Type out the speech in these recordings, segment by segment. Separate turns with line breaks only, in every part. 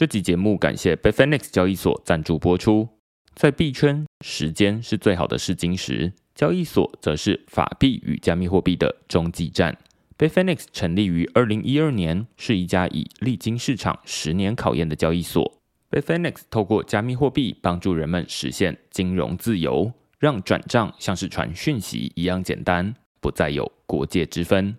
这集节目感谢 Bitfinex 交易所赞助播出。在币圈，时间是最好的试金石，交易所则是法币与加密货币的中继站。Bitfinex 成立于二零一二年，是一家已历经市场十年考验的交易所。Bitfinex 透过加密货币帮助人们实现金融自由，让转账像是传讯息一样简单，不再有国界之分。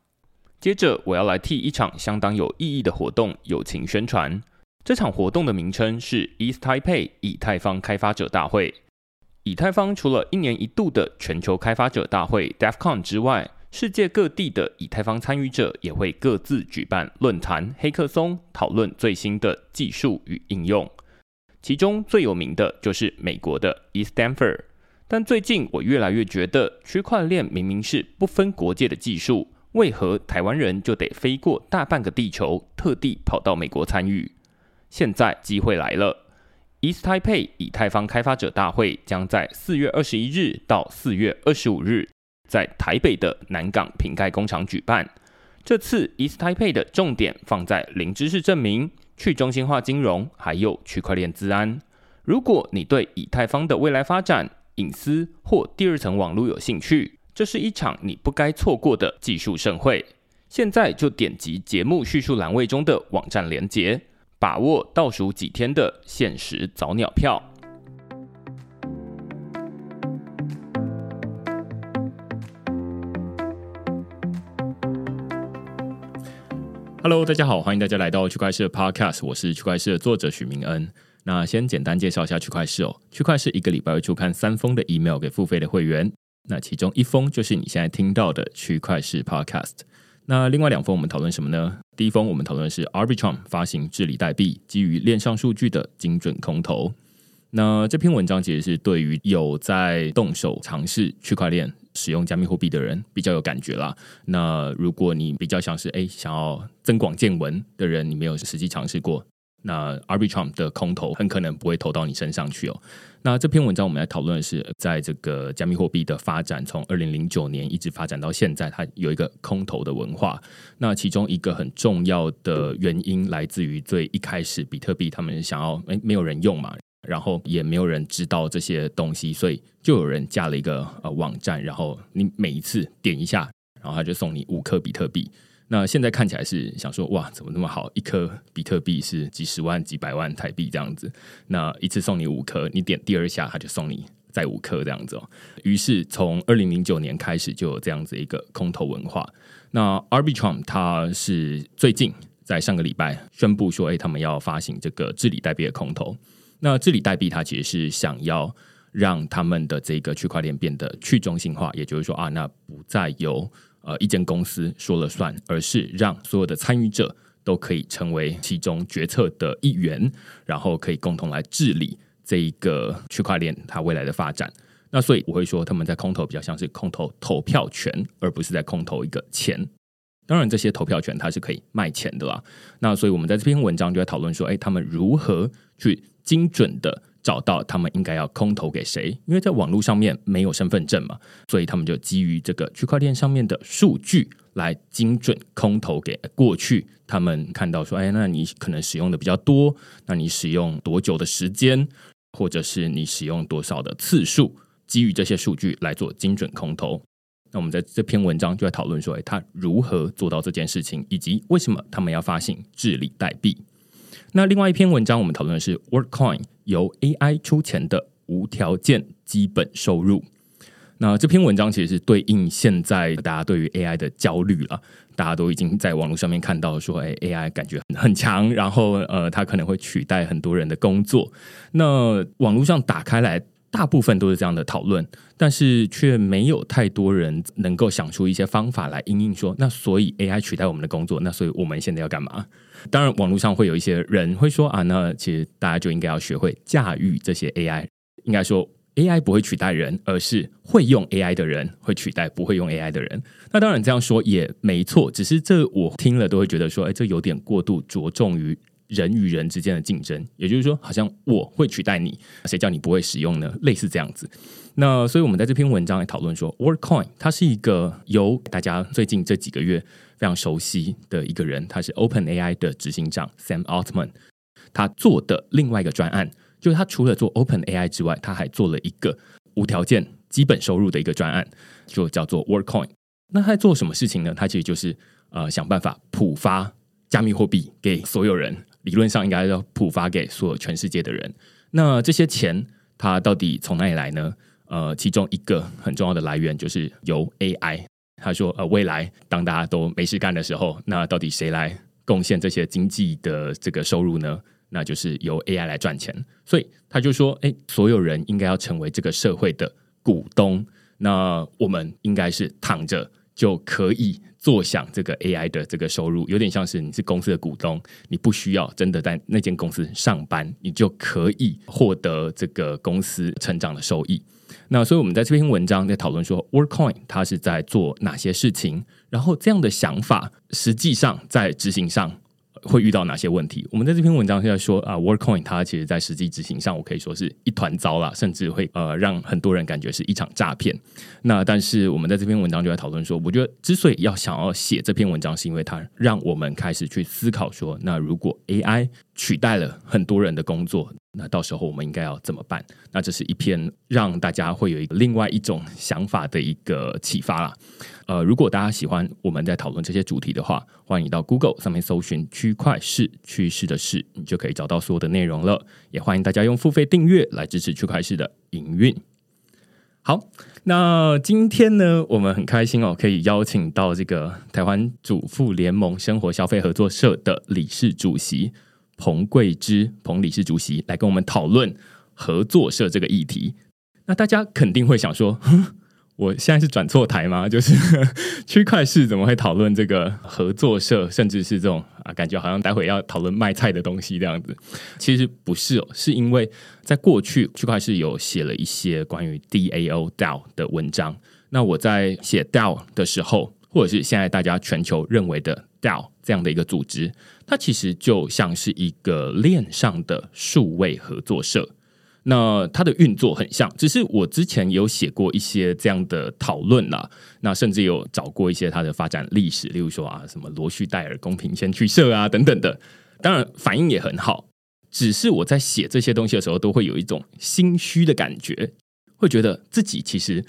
接着，我要来替一场相当有意义的活动友情宣传。这场活动的名称是 East Taipei 以太坊开发者大会。以太坊除了一年一度的全球开发者大会 DevCon 之外，世界各地的以太坊参与者也会各自举办论坛、黑客松，讨论最新的技术与应用。其中最有名的就是美国的 ETHSTANFER。但最近我越来越觉得，区块链明明是不分国界的技术。为何台湾人就得飞过大半个地球，特地跑到美国参与？现在机会来了！East Taipei 以太坊开发者大会将在四月二十一日到四月二十五日在台北的南港瓶盖工厂举办。这次 East Taipei 的重点放在零知识证明、去中心化金融，还有区块链资安。如果你对以太坊的未来发展、隐私或第二层网络有兴趣，这是一场你不该错过的技术盛会，现在就点击节目叙述栏位中的网站连结，把握倒数几天的限时早鸟票。Hello，大家好，欢迎大家来到区块势 Podcast，我是区块势的作者许明恩。那先简单介绍一下区块势哦，区块势一个礼拜会出刊三封的 email 给付费的会员。那其中一封就是你现在听到的区块式 Podcast。那另外两封我们讨论什么呢？第一封我们讨论是 Arbitrum 发行治理代币，基于链上数据的精准空投。那这篇文章其实是对于有在动手尝试区块链、使用加密货币的人比较有感觉啦。那如果你比较像是诶想要增广见闻的人，你没有实际尝试过。那 Arbitrum 的空投很可能不会投到你身上去哦。那这篇文章我们来讨论的是，在这个加密货币的发展，从二零零九年一直发展到现在，它有一个空头的文化。那其中一个很重要的原因来自于最一开始，比特币他们想要，诶，没有人用嘛，然后也没有人知道这些东西，所以就有人架了一个呃网站，然后你每一次点一下，然后他就送你五颗比特币。那现在看起来是想说，哇，怎么那么好？一颗比特币是几十万、几百万台币这样子。那一次送你五颗，你点第二下，他就送你再五颗这样子哦。于是从二零零九年开始就有这样子一个空投文化。那 Arbitrum 它是最近在上个礼拜宣布说，哎，他们要发行这个治理代币的空投。那治理代币它其实是想要让他们的这个区块链变得去中心化，也就是说啊，那不再有。呃，一间公司说了算，而是让所有的参与者都可以成为其中决策的一员，然后可以共同来治理这一个区块链它未来的发展。那所以我会说，他们在空投比较像是空投投票权，而不是在空投一个钱。当然，这些投票权它是可以卖钱的啦。那所以我们在这篇文章就在讨论说，哎，他们如何去精准的。找到他们应该要空投给谁？因为在网络上面没有身份证嘛，所以他们就基于这个区块链上面的数据来精准空投给过去。他们看到说，哎，那你可能使用的比较多，那你使用多久的时间，或者是你使用多少的次数，基于这些数据来做精准空投。那我们在这篇文章就在讨论说，哎，他如何做到这件事情，以及为什么他们要发行治理代币。那另外一篇文章，我们讨论的是 Workcoin 由 AI 出钱的无条件基本收入。那这篇文章其实是对应现在大家对于 AI 的焦虑了，大家都已经在网络上面看到说，哎，AI 感觉很强，然后呃，它可能会取代很多人的工作。那网络上打开来。大部分都是这样的讨论，但是却没有太多人能够想出一些方法来应应说，那所以 AI 取代我们的工作，那所以我们现在要干嘛？当然，网络上会有一些人会说啊，那其实大家就应该要学会驾驭这些 AI，应该说 AI 不会取代人，而是会用 AI 的人会取代不会用 AI 的人。那当然这样说也没错，只是这我听了都会觉得说，哎，这有点过度着重于人与人之间的竞争。也就是说，好像我会取代你，谁叫你不会使用呢？类似这样子。那所以我们在这篇文章来讨论说，Workcoin 它是一个由大家最近这几个月非常熟悉的一个人，他是 OpenAI 的执行长 Sam Altman。他做的另外一个专案，就是他除了做 OpenAI 之外，他还做了一个无条件基本收入的一个专案，就叫做 Workcoin。那他在做什么事情呢？他其实就是呃想办法普发加密货币给所有人，理论上应该要普发给所有全世界的人。那这些钱他到底从哪里来呢？呃，其中一个很重要的来源就是由 AI。他说，呃，未来当大家都没事干的时候，那到底谁来贡献这些经济的这个收入呢？那就是由 AI 来赚钱，所以他就说：“哎，所有人应该要成为这个社会的股东。那我们应该是躺着就可以坐享这个 AI 的这个收入，有点像是你是公司的股东，你不需要真的在那间公司上班，你就可以获得这个公司成长的收益。那所以我们在这篇文章在讨论说，Workcoin 它是在做哪些事情，然后这样的想法实际上在执行上。”会遇到哪些问题？我们在这篇文章是在说啊，Workcoin 它其实在实际执行上，我可以说是一团糟啦，甚至会呃让很多人感觉是一场诈骗。那但是我们在这篇文章就在讨论说，我觉得之所以要想要写这篇文章，是因为它让我们开始去思考说，那如果 AI 取代了很多人的工作，那到时候我们应该要怎么办？那这是一篇让大家会有一个另外一种想法的一个启发啦。呃，如果大家喜欢我们在讨论这些主题的话，欢迎到 Google 上面搜寻“区块势趋势的势”，你就可以找到所有的内容了。也欢迎大家用付费订阅来支持区块势的营运。好，那今天呢，我们很开心哦，可以邀请到这个台湾主妇联盟生活消费合作社的理事主席彭桂芝彭理事主席来跟我们讨论合作社这个议题。那大家肯定会想说，我现在是转错台吗？就是 区块市怎么会讨论这个合作社，甚至是这种啊，感觉好像待会要讨论卖菜的东西这样子。其实不是哦，是因为在过去区块市有写了一些关于 DAO DAO 的文章。那我在写 DAO 的时候，或者是现在大家全球认为的 DAO 这样的一个组织，它其实就像是一个链上的数位合作社。那它的运作很像，只是我之前有写过一些这样的讨论啦，那甚至有找过一些它的发展历史，例如说啊，什么罗旭戴尔公平先驱社啊等等的，当然反应也很好。只是我在写这些东西的时候，都会有一种心虚的感觉，会觉得自己其实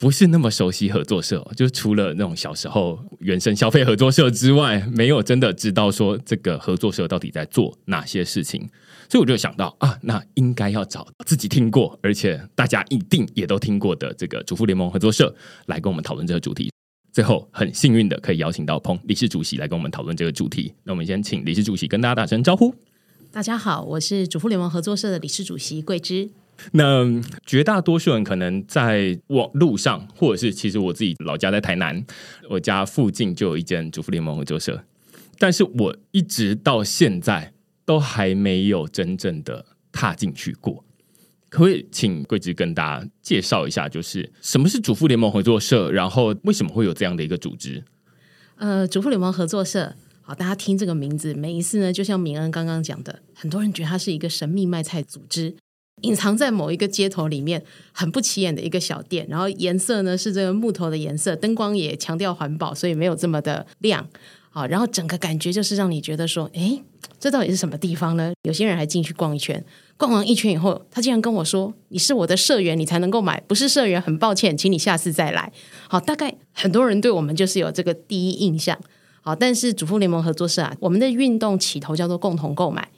不是那么熟悉合作社，就除了那种小时候原生消费合作社之外，没有真的知道说这个合作社到底在做哪些事情。所以我就想到啊，那应该要找自己听过，而且大家一定也都听过的这个主妇联盟合作社来跟我们讨论这个主题。最后很幸运的可以邀请到彭理事主席来跟我们讨论这个主题。那我们先请理事主席跟大家打声招呼。
大家好，我是主妇联盟合作社的理事主席桂芝。
那绝大多数人可能在网路上，或者是其实我自己老家在台南，我家附近就有一间主妇联盟合作社，但是我一直到现在。都还没有真正的踏进去过，可不可以请桂芝跟大家介绍一下，就是什么是主妇联盟合作社，然后为什么会有这样的一个组织？
呃，主妇联盟合作社，好，大家听这个名字，每一次呢，就像明恩刚刚讲的，很多人觉得它是一个神秘卖菜组织，隐藏在某一个街头里面，很不起眼的一个小店，然后颜色呢是这个木头的颜色，灯光也强调环保，所以没有这么的亮。好，然后整个感觉就是让你觉得说，诶，这到底是什么地方呢？有些人还进去逛一圈，逛完一圈以后，他竟然跟我说：“你是我的社员，你才能够买，不是社员，很抱歉，请你下次再来。”好，大概很多人对我们就是有这个第一印象。好，但是主妇联盟合作社啊，我们的运动起头叫做共同购买。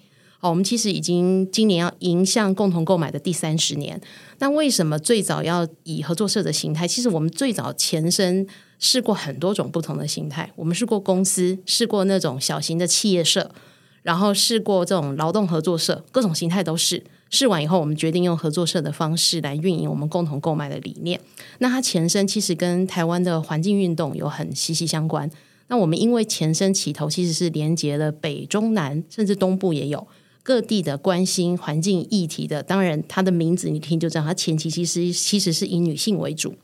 好，我们其实已经今年要迎向共同购买的第三十年。那为什么最早要以合作社的形态？其实我们最早前身。试过很多种不同的形态，我们试过公司，试过那种小型的企业社，然后试过这种劳动合作社，各种形态都试。试完以后，我们决定用合作社的方式来运营我们共同购买的理念。那它前身其实跟台湾的环境运动有很息息相关。那我们因为前身起头其实是连接了北中南，甚至东部也有。各地的关心环境议题的，当然它的名字你听就知道，它前期其实其实是以女性为主。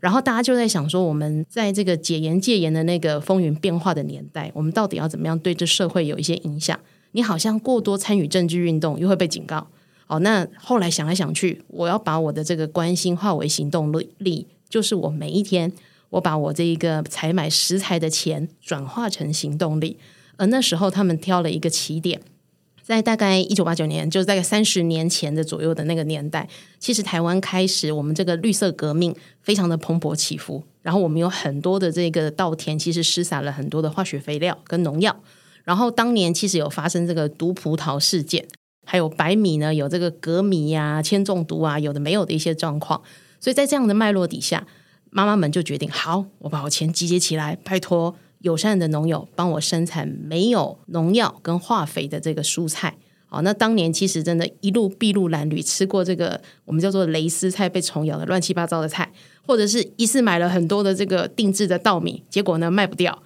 然后大家就在想说，我们在这个解严戒严的那个风云变化的年代，我们到底要怎么样对这社会有一些影响？你好像过多参与政治运动，又会被警告。哦，那后来想来想去，我要把我的这个关心化为行动力，就是我每一天，我把我这一个采买食材的钱转化成行动力。而那时候他们挑了一个起点。在大概一九八九年，就是大概三十年前的左右的那个年代，其实台湾开始我们这个绿色革命非常的蓬勃起伏。然后我们有很多的这个稻田，其实施洒了很多的化学肥料跟农药。然后当年其实有发生这个毒葡萄事件，还有白米呢有这个镉米呀、铅中毒啊，有的没有的一些状况。所以在这样的脉络底下，妈妈们就决定：好，我把我钱集结起来，拜托。友善的农友帮我生产没有农药跟化肥的这个蔬菜，好，那当年其实真的一路筚路蓝缕，吃过这个我们叫做蕾丝菜被虫咬的乱七八糟的菜，或者是一次买了很多的这个定制的稻米，结果呢卖不掉，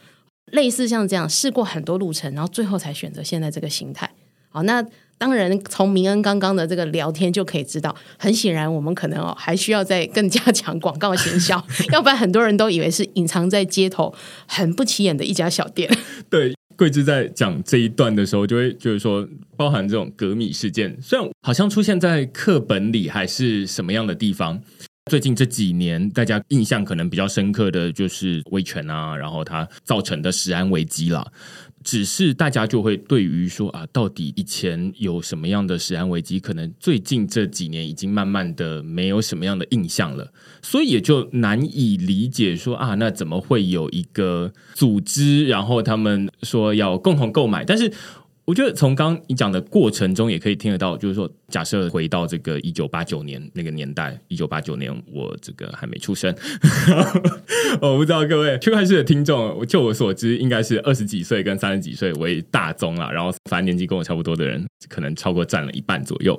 类似像这样试过很多路程，然后最后才选择现在这个形态。好，那。当然，从明恩刚刚的这个聊天就可以知道，很显然我们可能哦还需要再更加强广告行销，要不然很多人都以为是隐藏在街头很不起眼的一家小店。
对，桂枝在讲这一段的时候，就会就是说，包含这种革米事件，虽然好像出现在课本里还是什么样的地方，最近这几年大家印象可能比较深刻的就是威权啊，然后它造成的食安危机了。只是大家就会对于说啊，到底以前有什么样的食安危机，可能最近这几年已经慢慢的没有什么样的印象了，所以也就难以理解说啊，那怎么会有一个组织，然后他们说要共同购买，但是。我觉得从刚你讲的过程中，也可以听得到，就是说，假设回到这个一九八九年那个年代，一九八九年我这个还没出生，我不知道各位区块势的听众，就我所知，应该是二十几岁跟三十几岁为大宗啦，然后反正年纪跟我差不多的人，可能超过占了一半左右。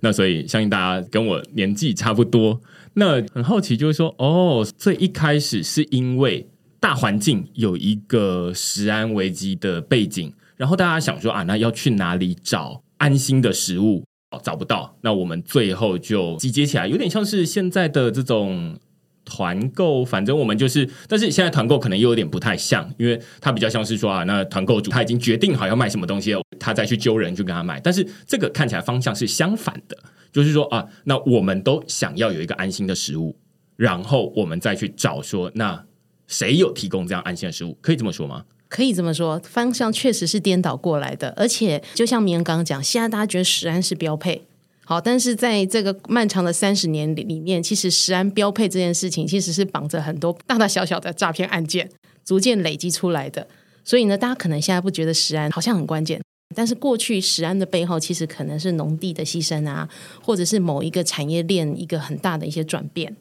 那所以相信大家跟我年纪差不多。那很好奇，就是说，哦，最一开始是因为大环境有一个食安危机的背景。然后大家想说啊，那要去哪里找安心的食物？找不到，那我们最后就集结起来，有点像是现在的这种团购。反正我们就是，但是现在团购可能又有点不太像，因为它比较像是说啊，那团购主他已经决定好要卖什么东西了，他再去揪人去跟他买。但是这个看起来方向是相反的，就是说啊，那我们都想要有一个安心的食物，然后我们再去找说，那谁有提供这样安心的食物？可以这么说吗？
可以这么说，方向确实是颠倒过来的，而且就像明刚刚讲，现在大家觉得食安是标配，好，但是在这个漫长的三十年里面，其实食安标配这件事情，其实是绑着很多大大小小的诈骗案件，逐渐累积出来的。所以呢，大家可能现在不觉得食安好像很关键，但是过去食安的背后，其实可能是农地的牺牲啊，或者是某一个产业链一个很大的一些转变。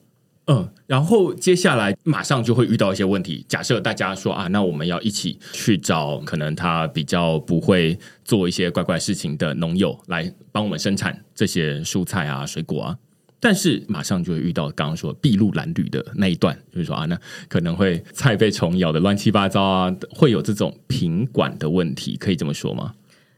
嗯，然后接下来马上就会遇到一些问题。假设大家说啊，那我们要一起去找可能他比较不会做一些怪怪事情的农友来帮我们生产这些蔬菜啊、水果啊，但是马上就会遇到刚刚说筚路蓝缕的那一段，就是说啊，那可能会菜被虫咬的乱七八糟啊，会有这种品管的问题，可以这么说吗？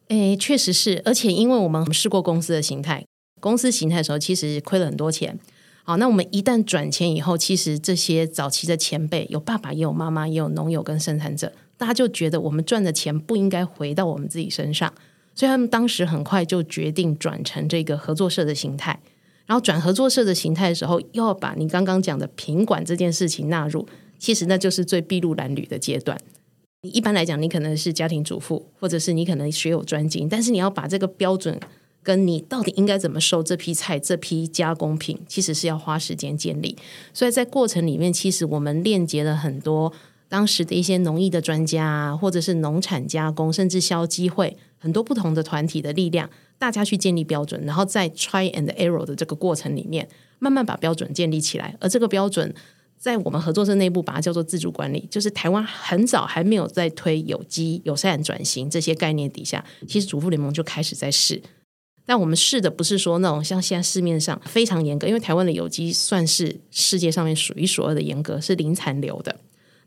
诶，确实是，而且因为我们试过公司的形态，公司形态的时候其实亏了很多钱。好，那我们一旦转钱以后，其实这些早期的前辈有爸爸，也有妈妈，也有农友跟生产者，大家就觉得我们赚的钱不应该回到我们自己身上，所以他们当时很快就决定转成这个合作社的形态。然后转合作社的形态的时候，又要把你刚刚讲的品管这件事情纳入，其实那就是最筚路蓝缕的阶段。你一般来讲，你可能是家庭主妇，或者是你可能学有专精，但是你要把这个标准。跟你到底应该怎么收这批菜、这批加工品，其实是要花时间建立。所以在过程里面，其实我们链接了很多当时的一些农艺的专家，或者是农产加工，甚至消基会很多不同的团体的力量，大家去建立标准，然后在 try and error 的这个过程里面，慢慢把标准建立起来。而这个标准在我们合作社内部把它叫做自主管理，就是台湾很早还没有在推有机、友善转型这些概念底下，其实主妇联盟就开始在试。但我们试的不是说那种像现在市面上非常严格，因为台湾的有机算是世界上面数一数二的严格，是零残留的。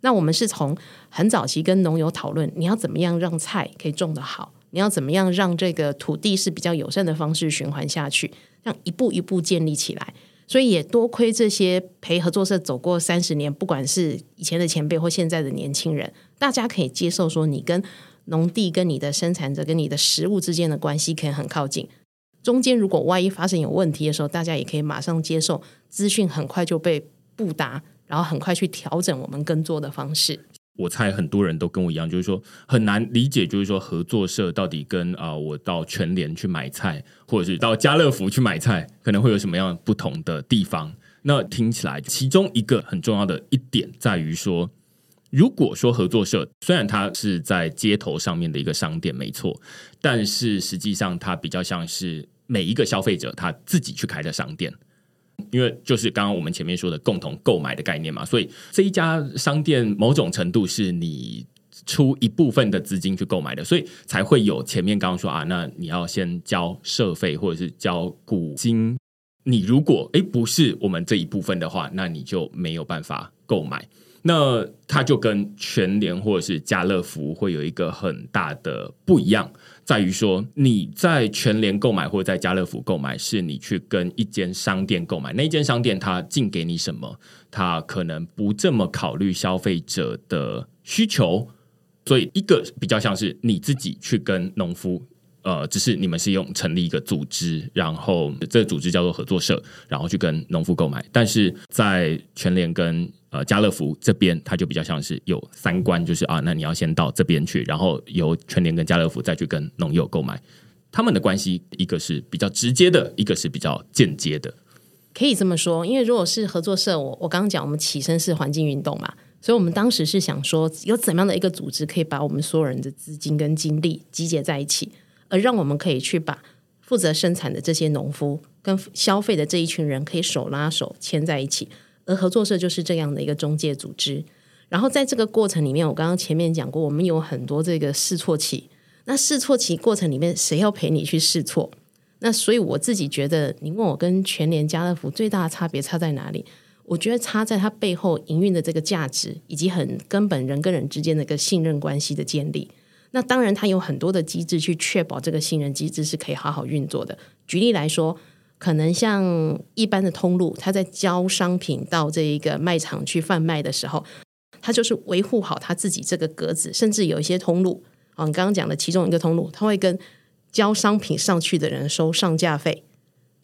那我们是从很早期跟农友讨论，你要怎么样让菜可以种得好，你要怎么样让这个土地是比较友善的方式循环下去，这样一步一步建立起来。所以也多亏这些陪合作社走过三十年，不管是以前的前辈或现在的年轻人，大家可以接受说，你跟农地、跟你的生产者、跟你的食物之间的关系可以很靠近。中间如果万一发生有问题的时候，大家也可以马上接受资讯，很快就被布达，然后很快去调整我们耕作的方式。
我猜很多人都跟我一样，就是说很难理解，就是说合作社到底跟啊、我到全联去买菜，或者是到家乐福去买菜，可能会有什么样不同的地方？那听起来，其中一个很重要的一点在于说，如果说合作社虽然它是在街头上面的一个商店，没错，但是实际上它比较像是每一个消费者他自己去开的商店。因为就是刚刚我们前面说的共同购买的概念嘛，所以这一家商店某种程度是你出一部分的资金去购买的，所以才会有前面刚刚说啊，那你要先交社费或者是交股金。你如果诶不是我们这一部分的话，那你就没有办法购买。那它就跟全联或者是家乐福会有一个很大的不一样。在于说，你在全联购买或者在家乐福购买，是你去跟一间商店购买，那一间商店它进给你什么，它可能不这么考虑消费者的需求，所以一个比较像是你自己去跟农夫，呃，只是你们是用成立一个组织，然后这个组织叫做合作社，然后去跟农夫购买，但是在全联跟呃，家乐福这边，它就比较像是有三关，就是啊，那你要先到这边去，然后由全联跟家乐福再去跟农友购买。他们的关系，一个是比较直接的，一个是比较间接的。
可以这么说，因为如果是合作社，我我刚刚讲，我们起身是环境运动嘛，所以我们当时是想说，有怎样的一个组织可以把我们所有人的资金跟精力集结在一起，而让我们可以去把负责生产的这些农夫跟消费的这一群人可以手拉手牵在一起。而合作社就是这样的一个中介组织，然后在这个过程里面，我刚刚前面讲过，我们有很多这个试错期。那试错期过程里面，谁要陪你去试错？那所以我自己觉得，你问我跟全联、家乐福最大的差别差在哪里？我觉得差在它背后营运的这个价值，以及很根本人跟人之间的一个信任关系的建立。那当然，它有很多的机制去确保这个信任机制是可以好好运作的。举例来说。可能像一般的通路，他在交商品到这一个卖场去贩卖的时候，他就是维护好他自己这个格子，甚至有一些通路，啊，你刚刚讲的其中一个通路，他会跟交商品上去的人收上架费，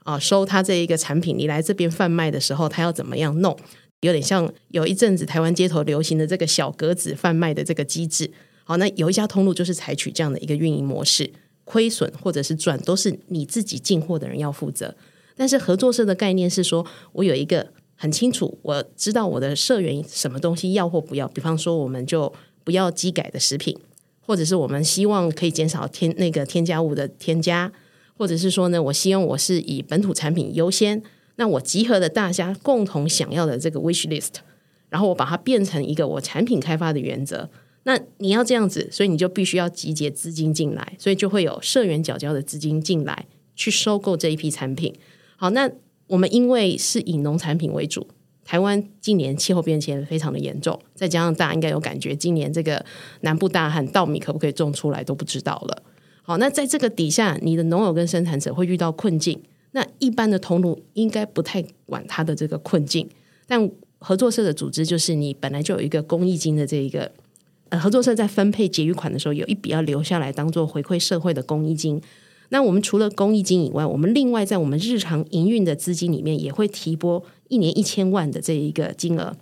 啊，收他这一个产品，你来这边贩卖的时候，他要怎么样弄？有点像有一阵子台湾街头流行的这个小格子贩卖的这个机制，好，那有一家通路就是采取这样的一个运营模式。亏损或者是赚，都是你自己进货的人要负责。但是合作社的概念是说，我有一个很清楚，我知道我的社员什么东西要或不要。比方说，我们就不要机改的食品，或者是我们希望可以减少添那个添加物的添加，或者是说呢，我希望我是以本土产品优先。那我集合了大家共同想要的这个 wish list，然后我把它变成一个我产品开发的原则。那你要这样子，所以你就必须要集结资金进来，所以就会有社员缴交的资金进来去收购这一批产品。好，那我们因为是以农产品为主，台湾今年气候变迁非常的严重，再加上大家应该有感觉，今年这个南部大旱，稻米可不可以种出来都不知道了。好，那在这个底下，你的农友跟生产者会遇到困境，那一般的通路应该不太管他的这个困境，但合作社的组织就是你本来就有一个公益金的这一个。合作社在分配结余款的时候，有一笔要留下来当做回馈社会的公益金。那我们除了公益金以外，我们另外在我们日常营运的资金里面，也会提拨一年一千万的这一个金额，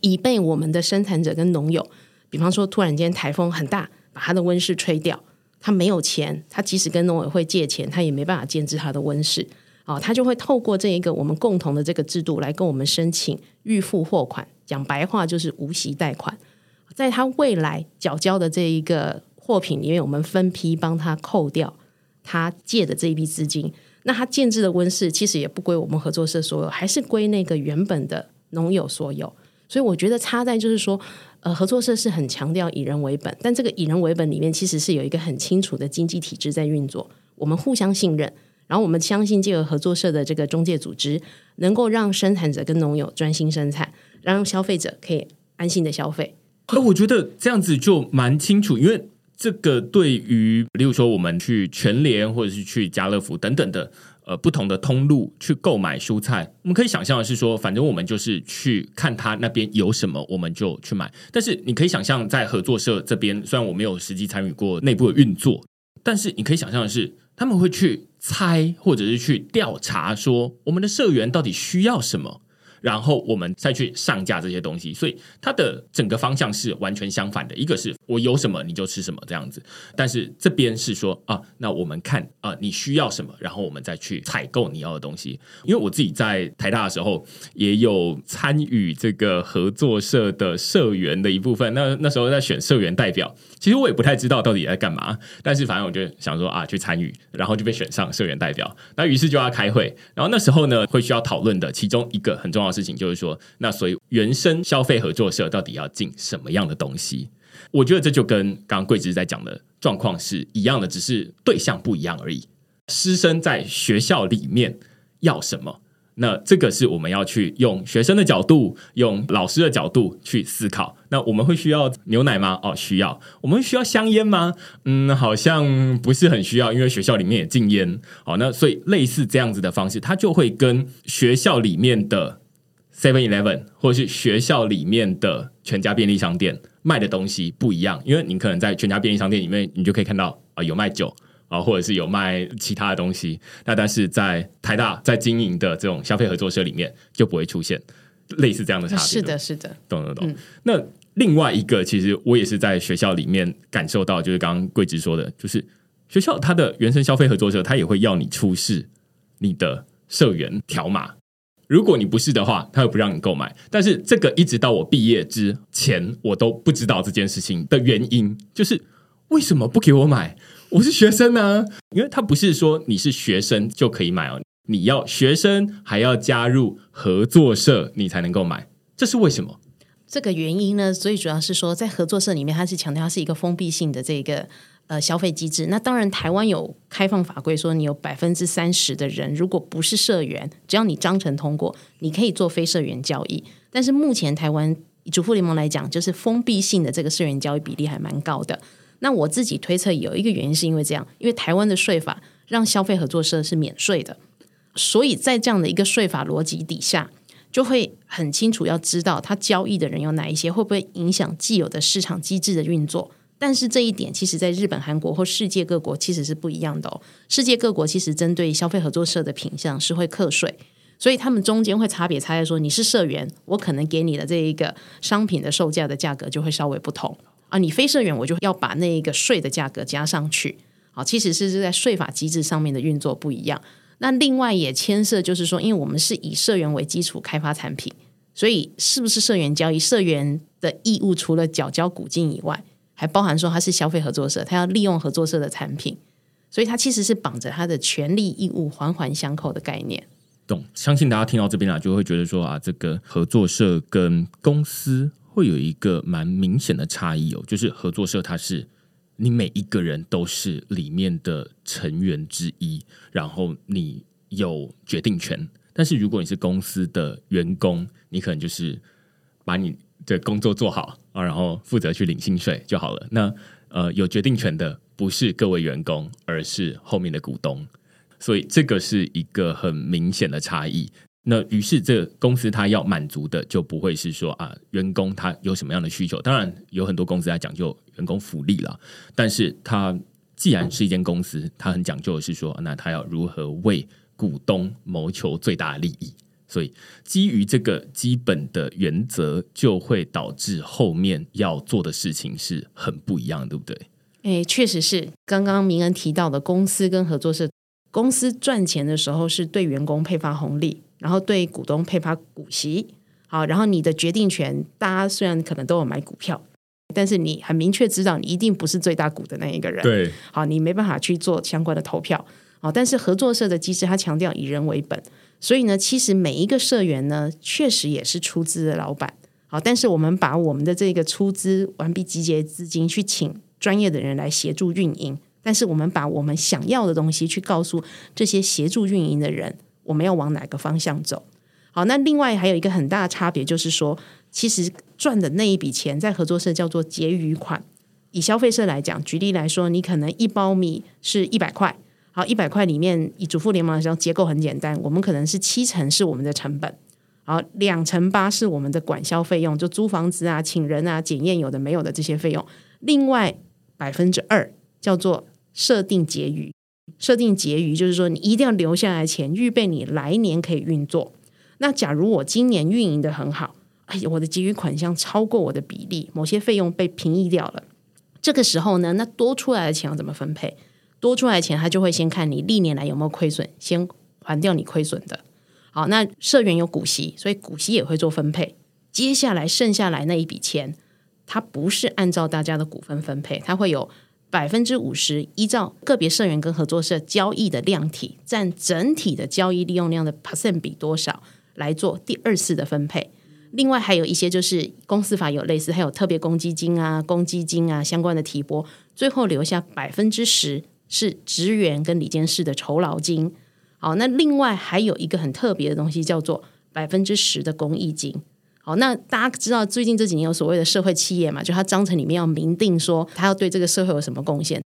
以备我们的生产者跟农友。比方说，突然间台风很大，把他的温室吹掉，他没有钱，他即使跟农委会借钱，他也没办法建置他的温室。哦，他就会透过这一个我们共同的这个制度来跟我们申请预付货款，讲白话就是无息贷款。在他未来缴交的这一个货品里面，我们分批帮他扣掉他借的这一笔资金。那他建制的温室其实也不归我们合作社所有，还是归那个原本的农友所有。所以我觉得差在就是说，呃，合作社是很强调以人为本，但这个以人为本里面其实是有一个很清楚的经济体制在运作。我们互相信任，然后我们相信这个合作社的这个中介组织能够让生产者跟农友专心生产，让消费者可以安心的消费。
那我觉得这样子就蛮清楚，因为这个对于，例如说我们去全联或者是去家乐福等等的。呃，不同的通路去购买蔬菜，我们可以想象的是说，反正我们就是去看他那边有什么，我们就去买。但是你可以想象，在合作社这边，虽然我没有实际参与过内部的运作，但是你可以想象的是，他们会去猜，或者是去调查，说我们的社员到底需要什么。然后我们再去上架这些东西，所以它的整个方向是完全相反的。一个是我有什么你就吃什么这样子，但是这边是说啊，那我们看啊，你需要什么，然后我们再去采购你要的东西。因为我自己在台大的时候也有参与这个合作社的社员的一部分，那那时候在选社员代表，其实我也不太知道到底在干嘛，但是反正我就想说啊，去参与，然后就被选上社员代表。那于是就要开会，然后那时候呢会需要讨论的其中一个很重要的事情就是说，那所以原生消费合作社到底要进什么样的东西？我觉得这就跟刚刚桂枝在讲的状况是一样的，只是对象不一样而已。师生在学校里面要什么？那这个是我们要去用学生的角度，用老师的角度去思考。那我们会需要牛奶吗？哦，需要。我们需要香烟吗？嗯，好像不是很需要，因为学校里面也禁烟。好，那所以类似这样子的方式，它就会跟学校里面的 Seven Eleven 或是学校里面的全家便利商店卖的东西不一样。因为你可能在全家便利商店里面，你就可以看到啊，有卖酒。啊，或者是有卖其他的东西，那但是在台大在经营的这种消费合作社里面就不会出现类似这样的差别。
是的，是的，
懂懂懂。嗯、那另外一个，其实我也是在学校里面感受到，就是刚刚桂枝说的，就是学校它的原生消费合作社，它也会要你出示你的社员条码，如果你不是的话，他又不让你购买。但是这个一直到我毕业之前，我都不知道这件事情的原因，就是为什么不给我买？我是学生呢，因为他不是说你是学生就可以买哦，你要学生还要加入合作社，你才能够买，这是为什么？
这个原因呢，所以主要是说，在合作社里面，它是强调它是一个封闭性的这个呃消费机制。那当然，台湾有开放法规说，你有百分之三十的人，如果不是社员，只要你章程通过，你可以做非社员交易。但是目前台湾以主妇联盟来讲，就是封闭性的这个社员交易比例还蛮高的。那我自己推测有一个原因是因为这样，因为台湾的税法让消费合作社是免税的，所以在这样的一个税法逻辑底下，就会很清楚要知道他交易的人有哪一些，会不会影响既有的市场机制的运作。但是这一点其实在日本、韩国或世界各国其实是不一样的哦。世界各国其实针对消费合作社的品项是会课税，所以他们中间会差别差在说，你是社员，我可能给你的这一个商品的售价的价格就会稍微不同。啊，你非社员，我就要把那一个税的价格加上去。好，其实是是在税法机制上面的运作不一样。那另外也牵涉，就是说，因为我们是以社员为基础开发产品，所以是不是社员交易？社员的义务除了缴交股金以外，还包含说他是消费合作社，他要利用合作社的产品，所以他其实是绑着他的权利义务环环相扣的概念。
懂？相信大家听到这边啊，就会觉得说啊，这个合作社跟公司。会有一个蛮明显的差异哦，就是合作社它是你每一个人都是里面的成员之一，然后你有决定权。但是如果你是公司的员工，你可能就是把你的工作做好啊，然后负责去领薪水就好了。那呃，有决定权的不是各位员工，而是后面的股东，所以这个是一个很明显的差异。那于是，这公司他要满足的就不会是说啊，员工他有什么样的需求。当然，有很多公司在讲究员工福利了，但是他既然是一间公司，他很讲究的是说，那他要如何为股东谋求最大利益。所以，基于这个基本的原则，就会导致后面要做的事情是很不一样的，对不对？
诶，确实是。刚刚明恩提到的，公司跟合作社，公司赚钱的时候是对员工配发红利。然后对股东配发股息，好，然后你的决定权，大家虽然可能都有买股票，但是你很明确知道，你一定不是最大股的那一个人，
对，
好，你没办法去做相关的投票，好，但是合作社的机制，它强调以人为本，所以呢，其实每一个社员呢，确实也是出资的老板，好，但是我们把我们的这个出资完毕集结资金，去请专业的人来协助运营，但是我们把我们想要的东西去告诉这些协助运营的人。我们要往哪个方向走？好，那另外还有一个很大的差别，就是说，其实赚的那一笔钱在合作社叫做结余款，以消费社来讲，举例来说，你可能一包米是一百块，好，一百块里面以主妇联盟来说，结构很简单，我们可能是七成是我们的成本，好，两成八是我们的管销费用，就租房子啊、请人啊、检验有的没有的这些费用，另外百分之二叫做设定结余。设定结余就是说，你一定要留下来钱，预备你来年可以运作。那假如我今年运营得很好，哎，我的结余款项超过我的比例，某些费用被平抑掉了。这个时候呢，那多出来的钱要怎么分配？多出来钱，他就会先看你历年来有没有亏损，先还掉你亏损的。好，那社员有股息，所以股息也会做分配。接下来剩下来那一笔钱，它不是按照大家的股份分配，它会有。百分之五十，依照个别社员跟合作社交易的量体占整体的交易利用量的 percent 比多少来做第二次的分配。另外还有一些就是公司法有类似，还有特别公积金啊、公积金啊相关的提拨，最后留下百分之十是职员跟理监事的酬劳金。好，那另外还有一个很特别的东西叫做百分之十的公益金。好，那大家知道最近这几年有所谓的社会企业嘛？就他章程里面要明定说他要对这个社会有什么贡献。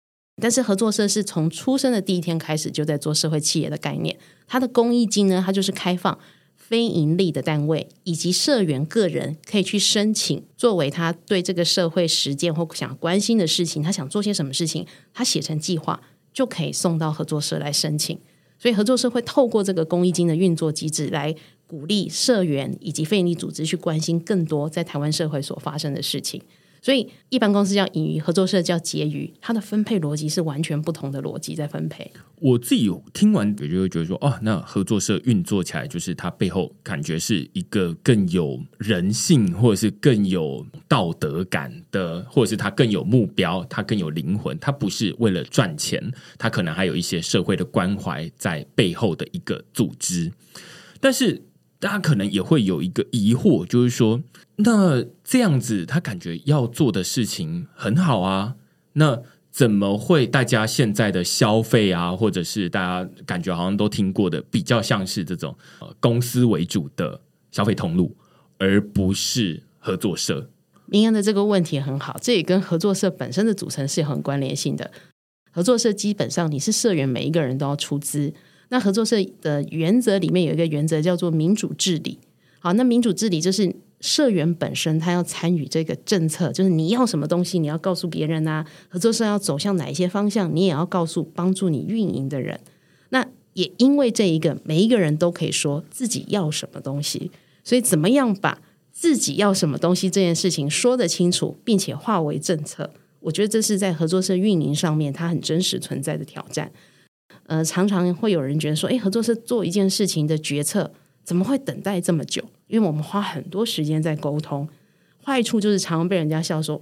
但是合作社是从出生的第一天开始就在做社会企业的概念。它的公益金呢，它就是开放非盈利的单位以及社员个人可以去申请，作为他对这个社会实践或想关心的事情，他想做些什么事情，他写成计划就可以送到合作社来申请。所以合作社会透过这个公益金的运作机制来。鼓励社员以及非营利组织去关心更多在台湾社会所发生的事情，所以一般公司叫盈余，合作社叫结余，它的分配逻辑是完全不同的逻辑在分配。
我自己听完，我就会觉得说，哦，那合作社运作起来，就是它背后感觉是一个更有人性，或者是更有道德感的，或者是它更有目标，它更有灵魂，它不是为了赚钱，它可能还有一些社会的关怀在背后的一个组织，但是。大家可能也会有一个疑惑，就是说，那这样子他感觉要做的事情很好啊，那怎么会大家现在的消费啊，或者是大家感觉好像都听过的，比较像是这种呃公司为主的消费通路，而不是合作社？
明恩的这个问题很好，这也跟合作社本身的组成是很关联性的。合作社基本上你是社员，每一个人都要出资。那合作社的原则里面有一个原则叫做民主治理。好，那民主治理就是社员本身他要参与这个政策，就是你要什么东西，你要告诉别人啊。合作社要走向哪一些方向，你也要告诉帮助你运营的人。那也因为这一个，每一个人都可以说自己要什么东西，所以怎么样把自己要什么东西这件事情说得清楚，并且化为政策，我觉得这是在合作社运营上面它很真实存在的挑战。呃，常常会有人觉得说，诶，合作社做一件事情的决策怎么会等待这么久？因为我们花很多时间在沟通。坏处就是常常被人家笑说，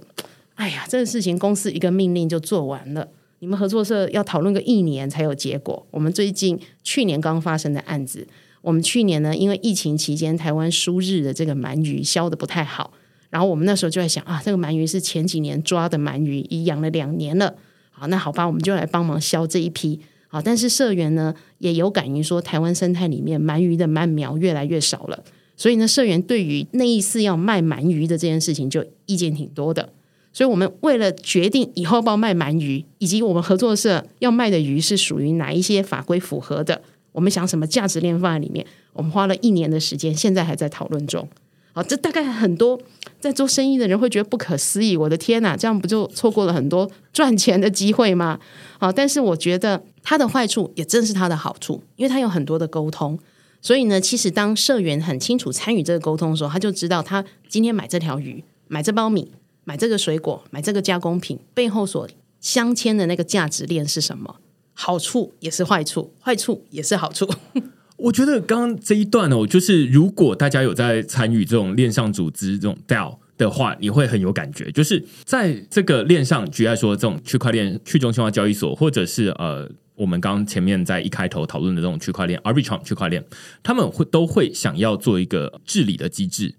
哎呀，这个事情公司一个命令就做完了，你们合作社要讨论个一年才有结果。我们最近去年刚发生的案子，我们去年呢，因为疫情期间台湾输日的这个鳗鱼销得不太好，然后我们那时候就在想啊，这个鳗鱼是前几年抓的鳗鱼，已养了两年了，好，那好吧，我们就来帮忙销这一批。好，但是社员呢也有感于说，台湾生态里面鳗鱼的鳗苗越来越少了，所以呢，社员对于那一次要卖鳗鱼的这件事情就意见挺多的。所以，我们为了决定以后要不要卖鳗鱼，以及我们合作社要卖的鱼是属于哪一些法规符合的，我们想什么价值链放在里面，我们花了一年的时间，现在还在讨论中。好，这大概很多在做生意的人会觉得不可思议。我的天哪，这样不就错过了很多赚钱的机会吗？好，但是我觉得它的坏处也正是它的好处，因为它有很多的沟通。所以呢，其实当社员很清楚参与这个沟通的时候，他就知道他今天买这条鱼、买这包米、买这个水果、买这个加工品背后所镶嵌的那个价值链是什么，好处也是坏处，坏处也是好处。
我觉得刚刚这一段哦，就是如果大家有在参与这种链上组织这种 DAO 的话，你会很有感觉。就是在这个链上，举例说，这种区块链去中心化交易所，或者是呃，我们刚前面在一开头讨论的这种区块链 Arbitrum 区块链，他们会都会想要做一个治理的机制。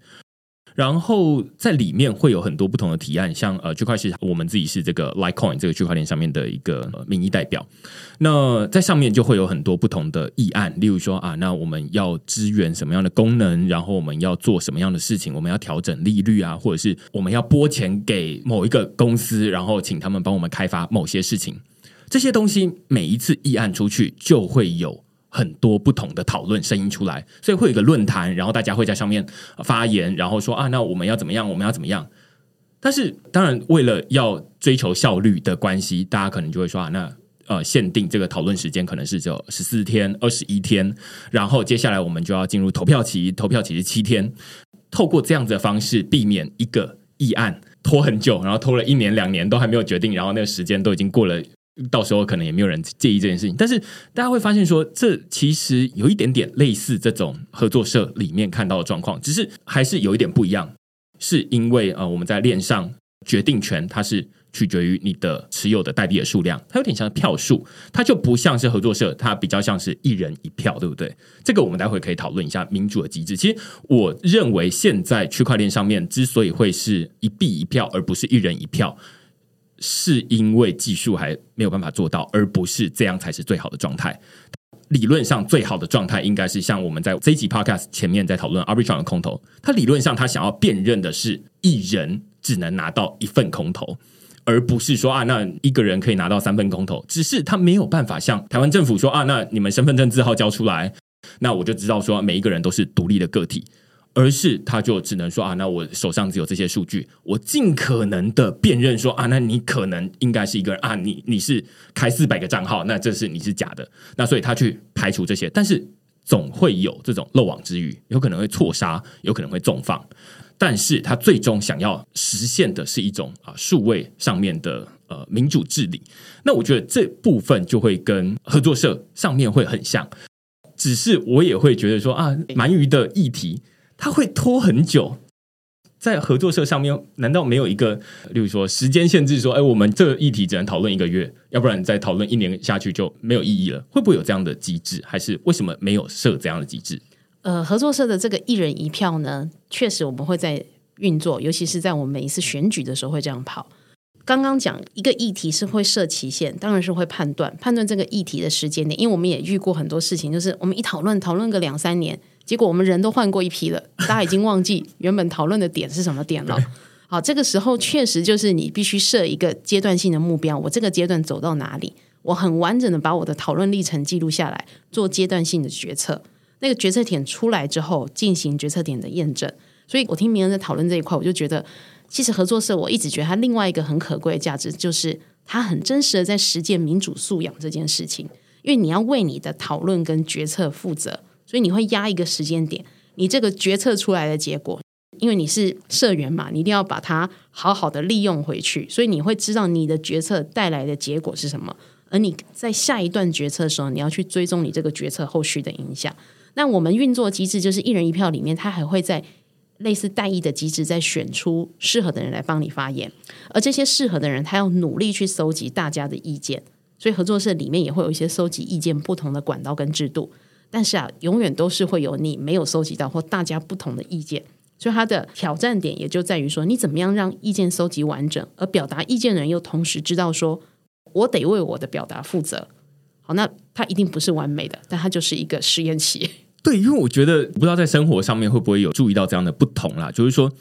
然后在里面会有很多不同的提案，像呃区块链，我们自己是这个 Litecoin 这个区块链上面的一个、呃、民意代表。那在上面就会有很多不同的议案，例如说啊，那我们要支援什么样的功能，然后我们要做什么样的事情，我们要调整利率啊，或者是我们要拨钱给某一个公司，然后请他们帮我们开发某些事情。这些东西每一次议案出去，就会有。很多不同的讨论声音出来，所以会有个论坛，然后大家会在上面发言，然后说啊，那我们要怎么样？我们要怎么样？但是当然，为了要追求效率的关系，大家可能就会说啊，那呃，限定这个讨论时间可能是只有十四天、二十一天，然后接下来我们就要进入投票期，投票期是七天，透过这样子的方式，避免一个议案拖很久，然后拖了一年、两年都还没有决定，然后那个时间都已经过了。到时候可能也没有人介意这件事情，但是大家会发现说，这其实有一点点类似这种合作社里面看到的状况，只是还是有一点不一样，是因为呃，我们在链上决定权它是取决于你的持有的代币的数量，它有点像票数，它就不像是合作社，它比较像是一人一票，对不对？这个我们待会可以讨论一下民主的机制。其实我认为现在区块链上面之所以会是一币一票，而不是一人一票。是因为技术还没有办法做到，而不是这样才是最好的状态。理论上最好的状态应该是像我们在这一集 Podcast 前面在讨论 Arbitrum 的空投，它理论上它想要辨认的是一人只能拿到一份空投，而不是说啊，那一个人可以拿到三份空投。只是他没有办法像台湾政府说啊，那你们身份证字号交出来，那我就知道说每一个人都是独立的个体。而是他就只能说啊，那我手上只有这些数据，我尽可能的辨认说啊，那你可能应该是一个人啊，你你是开四百个账号，那这是你是假的，那所以他去排除这些，但是总会有这种漏网之鱼，有可能会错杀，有可能会纵放，但是他最终想要实现的是一种啊数位上面的呃民主治理，那我觉得这部分就会跟合作社上面会很像，只是我也会觉得说啊，鳗鱼的议题。它会拖很久，在合作社上面，难道没有一个，例如说时间限制，说，哎，我们这个议题只能讨论一个月，要不然再讨论一年下去就没有意义了？会不会有这样的机制？还是为什么没有设这样的机制？
呃，合作社的这个一人一票呢，确实我们会在运作，尤其是在我们每一次选举的时候会这样跑。刚刚讲一个议题是会设期限，当然是会判断判断这个议题的时间点，因为我们也遇过很多事情，就是我们一讨论讨论个两三年。结果我们人都换过一批了，大家已经忘记 原本讨论的点是什么点了。好，这个时候确实就是你必须设一个阶段性的目标，我这个阶段走到哪里，我很完整的把我的讨论历程记录下来，做阶段性的决策。那个决策点出来之后，进行决策点的验证。所以我听明人在讨论这一块，我就觉得，其实合作社我一直觉得它另外一个很可贵的价值，就是它很真实的在实践民主素养这件事情，因为你要为你的讨论跟决策负责。所以你会压一个时间点，你这个决策出来的结果，因为你是社员嘛，你一定要把它好好的利用回去。所以你会知道你的决策带来的结果是什么，而你在下一段决策的时候，你要去追踪你这个决策后续的影响。那我们运作机制就是一人一票里面，他还会在类似代议的机制，再选出适合的人来帮你发言，而这些适合的人，他要努力去搜集大家的意见。所以合作社里面也会有一些搜集意见不同的管道跟制度。但是啊，永远都是会有你没有收集到或大家不同的意见，所以它的挑战点也就在于说，你怎么样让意见收集完整，而表达意见的人又同时知道说，我得为我的表达负责。好，那它一定不是完美的，但它就是一个实验期。
对，因为我觉得不知道在生活上面会不会有注意到这样的不同啦，就是说。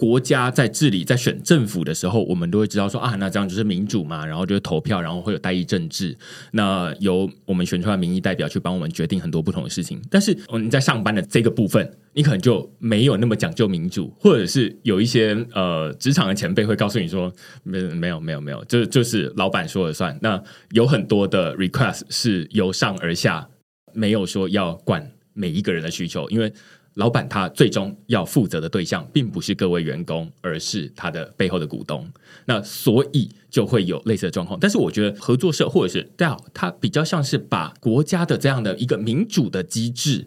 国家在治理、在选政府的时候，我们都会知道说啊，那这样就是民主嘛，然后就是投票，然后会有代议政治，那由我们选出来民意代表去帮我们决定很多不同的事情。但是你在上班的这个部分，你可能就没有那么讲究民主，或者是有一些呃职场的前辈会告诉你说，没没有没有没有，就就是老板说了算。那有很多的 request 是由上而下，没有说要管每一个人的需求，因为。老板他最终要负责的对象，并不是各位员工，而是他的背后的股东。那所以就会有类似的状况。但是我觉得合作社或者是 DAO，它比较像是把国家的这样的一个民主的机制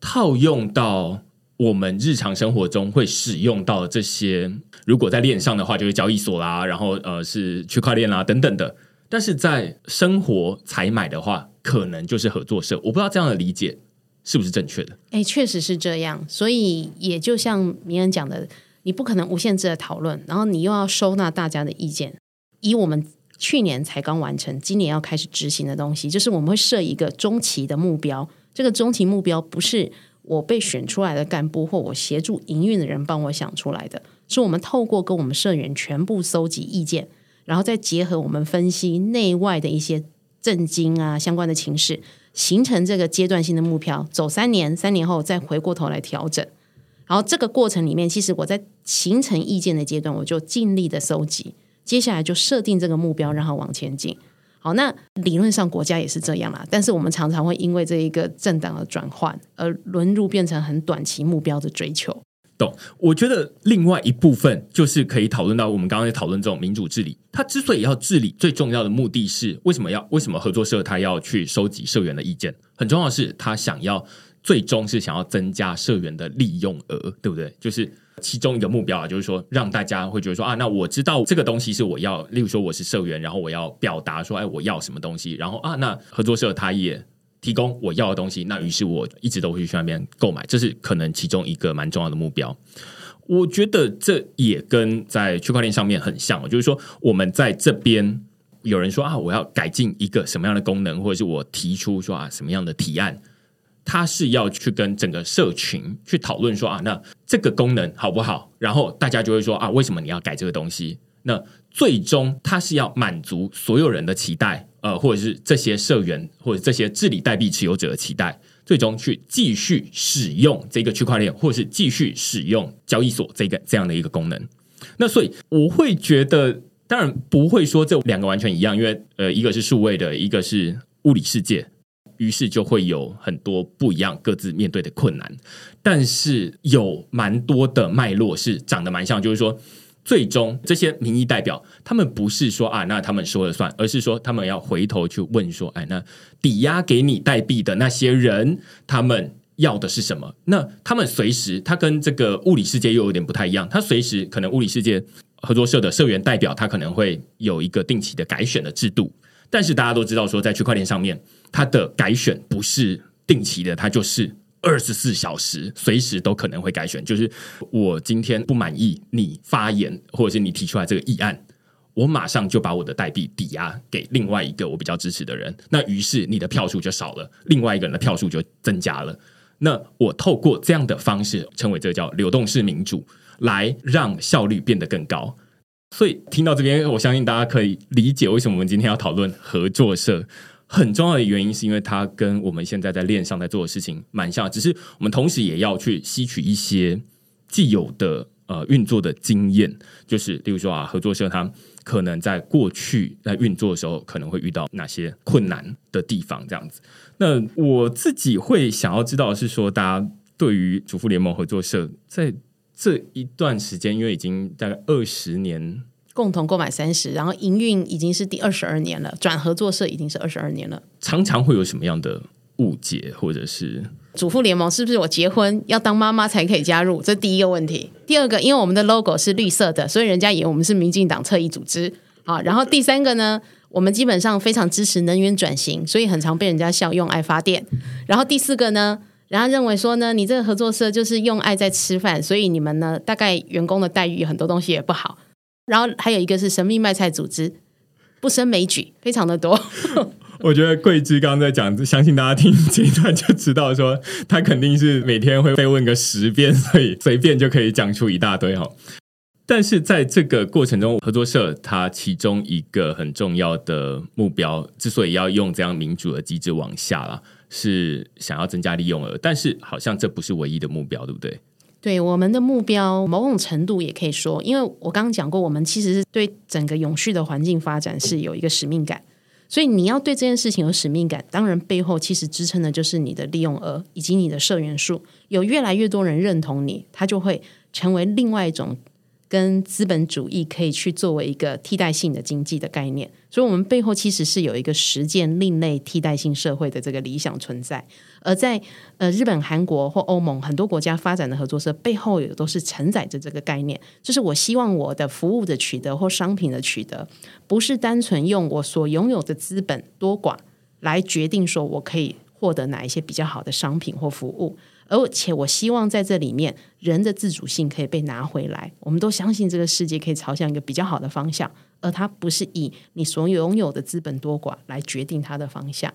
套用到我们日常生活中会使用到这些。如果在链上的话，就是交易所啦，然后呃是区块链啦等等的。但是在生活采买的话，可能就是合作社。我不知道这样的理解。是不是正确的？
哎，确实是这样。所以也就像明恩讲的，你不可能无限制的讨论，然后你又要收纳大家的意见。以我们去年才刚完成，今年要开始执行的东西，就是我们会设一个中期的目标。这个中期目标不是我被选出来的干部或我协助营运的人帮我想出来的，是我们透过跟我们社员全部搜集意见，然后再结合我们分析内外的一些政经啊相关的情势，形成这个阶段性的目标。走三年，三年后再回过头来调整。然后这个过程里面，其实我在形成意见的阶段，我就尽力的收集。接下来就设定这个目标，让它往前进。好，那理论上国家也是这样啦，但是我们常常会因为这一个政党的转换而沦入变成很短期目标的追求。
懂？我觉得另外一部分就是可以讨论到我们刚刚在讨论这种民主治理，它之所以要治理，最重要的目的是为什么要？为什么合作社它要去收集社员的意见？很重要的是，他想要最终是想要增加社员的利用额，对不对？就是。其中一个目标啊，就是说让大家会觉得说啊，那我知道这个东西是我要，例如说我是社员，然后我要表达说，哎，我要什么东西，然后啊，那合作社他也提供我要的东西，那于是我一直都会去那边购买，这是可能其中一个蛮重要的目标。我觉得这也跟在区块链上面很像，就是说我们在这边有人说啊，我要改进一个什么样的功能，或者是我提出说啊什么样的提案。他是要去跟整个社群去讨论说啊，那这个功能好不好？然后大家就会说啊，为什么你要改这个东西？那最终它是要满足所有人的期待，呃，或者是这些社员或者这些治理代币持有者的期待，最终去继续使用这个区块链，或者是继续使用交易所这个这样的一个功能。那所以我会觉得，当然不会说这两个完全一样，因为呃，一个是数位的，一个是物理世界。于是就会有很多不一样、各自面对的困难，但是有蛮多的脉络是长得蛮像，就是说，最终这些民意代表他们不是说啊，那他们说了算，而是说他们要回头去问说，哎，那抵押给你代币的那些人，他们要的是什么？那他们随时，他跟这个物理世界又有点不太一样，他随时可能物理世界合作社的社员代表，他可能会有一个定期的改选的制度。但是大家都知道，说在区块链上面，它的改选不是定期的，它就是二十四小时，随时都可能会改选。就是我今天不满意你发言，或者是你提出来这个议案，我马上就把我的代币抵押给另外一个我比较支持的人。那于是你的票数就少了，另外一个人的票数就增加了。那我透过这样的方式，称为这个叫流动式民主，来让效率变得更高。所以听到这边，我相信大家可以理解为什么我们今天要讨论合作社。很重要的原因是因为它跟我们现在在链上在做的事情蛮像，只是我们同时也要去吸取一些既有的呃运作的经验，就是例如说啊，合作社它可能在过去在运作的时候可能会遇到哪些困难的地方，这样子。那我自己会想要知道的是说，大家对于主妇联盟合作社在这一段时间，因为已经大概二十年，
共同购买三十，然后营运已经是第二十二年了，转合作社已经是二十二年了。
常常会有什么样的误解，或者是
主妇联盟是不是我结婚要当妈妈才可以加入？这第一个问题。第二个，因为我们的 logo 是绿色的，所以人家以为我们是民进党侧翼组织啊。然后第三个呢，我们基本上非常支持能源转型，所以很常被人家笑用爱发电。然后第四个呢？然后认为说呢，你这个合作社就是用爱在吃饭，所以你们呢，大概员工的待遇很多东西也不好。然后还有一个是神秘卖菜组织，不胜枚举，非常的多。
我觉得桂枝刚刚在讲，相信大家听这一段就知道说，他肯定是每天会被问个十遍，所以随便就可以讲出一大堆哈。但是在这个过程中，合作社它其中一个很重要的目标，之所以要用这样民主的机制往下了。是想要增加利用额，但是好像这不是唯一的目标，对不对？
对，我们的目标某种程度也可以说，因为我刚刚讲过，我们其实是对整个永续的环境发展是有一个使命感，所以你要对这件事情有使命感，当然背后其实支撑的就是你的利用额以及你的社元素，有越来越多人认同你，它就会成为另外一种。跟资本主义可以去作为一个替代性的经济的概念，所以，我们背后其实是有一个实践另类替代性社会的这个理想存在。而在呃日本、韩国或欧盟很多国家发展的合作社背后，也都是承载着这个概念，就是我希望我的服务的取得或商品的取得，不是单纯用我所拥有的资本多寡来决定说我可以获得哪一些比较好的商品或服务。而且我希望在这里面，人的自主性可以被拿回来。我们都相信这个世界可以朝向一个比较好的方向，而它不是以你所拥有的资本多寡来决定它的方向。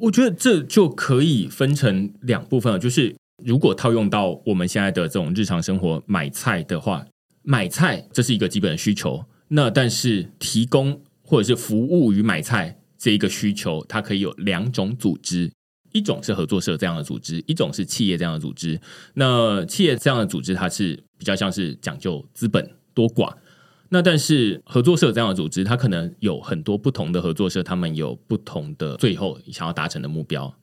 我觉得这就可以分成两部分了，就是如果套用到我们现在的这种日常生活买菜的话，买菜这是一个基本的需求。那但是提供或者是服务于买菜这一个需求，它可以有两种组织。一种是合作社这样的组织，一种是企业这样的组织。那企业这样的组织，它是比较像是讲究资本多寡。那但是合作社这样的组织，它可能有很多不同的合作社，他们有不同的最后想要达成的目标。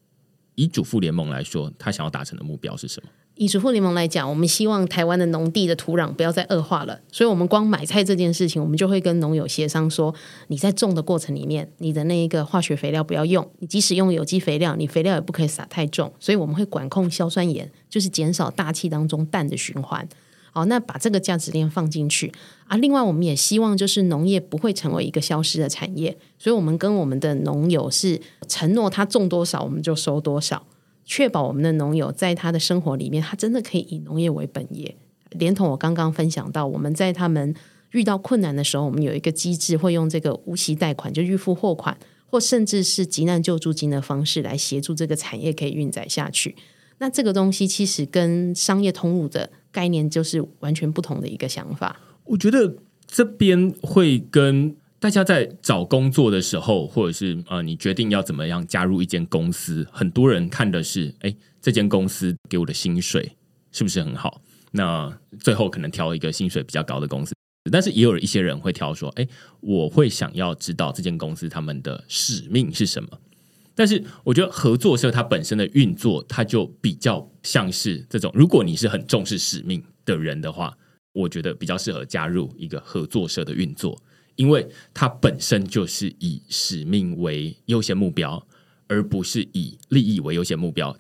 以主妇联盟来说，他想要达成的目标是什么？
以主妇联盟来讲，我们希望台湾的农地的土壤不要再恶化了，所以，我们光买菜这件事情，我们就会跟农友协商说，你在种的过程里面，你的那一个化学肥料不要用，你即使用有机肥料，你肥料也不可以撒太重，所以我们会管控硝酸盐，就是减少大气当中氮的循环。好，那把这个价值链放进去啊。另外，我们也希望就是农业不会成为一个消失的产业，所以我们跟我们的农友是承诺，他种多少我们就收多少。确保我们的农友在他的生活里面，他真的可以以农业为本业。连同我刚刚分享到，我们在他们遇到困难的时候，我们有一个机制，会用这个无息贷款，就预付货款，或甚至是急难救助金的方式来协助这个产业可以运载下去。那这个东西其实跟商业通路的概念就是完全不同的一个想法。
我觉得这边会跟。大家在找工作的时候，或者是呃，你决定要怎么样加入一间公司，很多人看的是，哎，这间公司给我的薪水是不是很好？那最后可能挑一个薪水比较高的公司。但是也有一些人会挑说，哎，我会想要知道这间公司他们的使命是什么。但是我觉得合作社它本身的运作，它就比较像是这种，如果你是很重视使命的人的话，我觉得比较适合加入一个合作社的运作。因为它本身就是以使命为优先目标，而不是以利益为优先目标。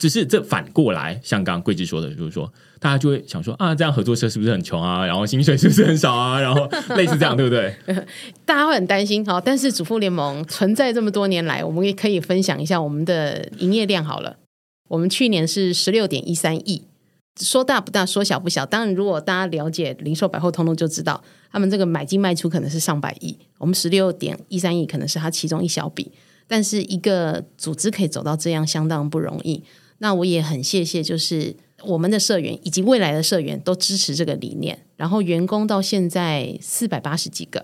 只是这反过来，像刚刚桂枝说的，就是说大家就会想说啊，这样合作社是不是很穷啊？然后薪水是不是很少啊？然后类似这样，对不对？
大家会很担心。好，但是主妇联盟存在这么多年来，我们也可以分享一下我们的营业量好了。我们去年是十六点一三亿。说大不大，说小不小。当然，如果大家了解零售百货通路，就知道他们这个买进卖出可能是上百亿。我们十六点一三亿可能是它其中一小笔，但是一个组织可以走到这样，相当不容易。那我也很谢谢，就是我们的社员以及未来的社员都支持这个理念。然后员工到现在四百八十几个，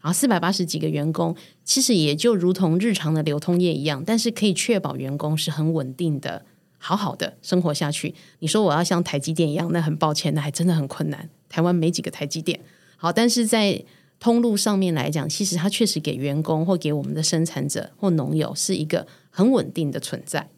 然后四百八十几个员工，其实也就如同日常的流通业一样，但是可以确保员工是很稳定的。好好的生活下去。你说我要像台积电一样，那很抱歉，那还真的很困难。台湾没几个台积电。好，但是在通路上面来讲，其实它确实给员工或给我们的生产者或农友是一个很稳定的存在。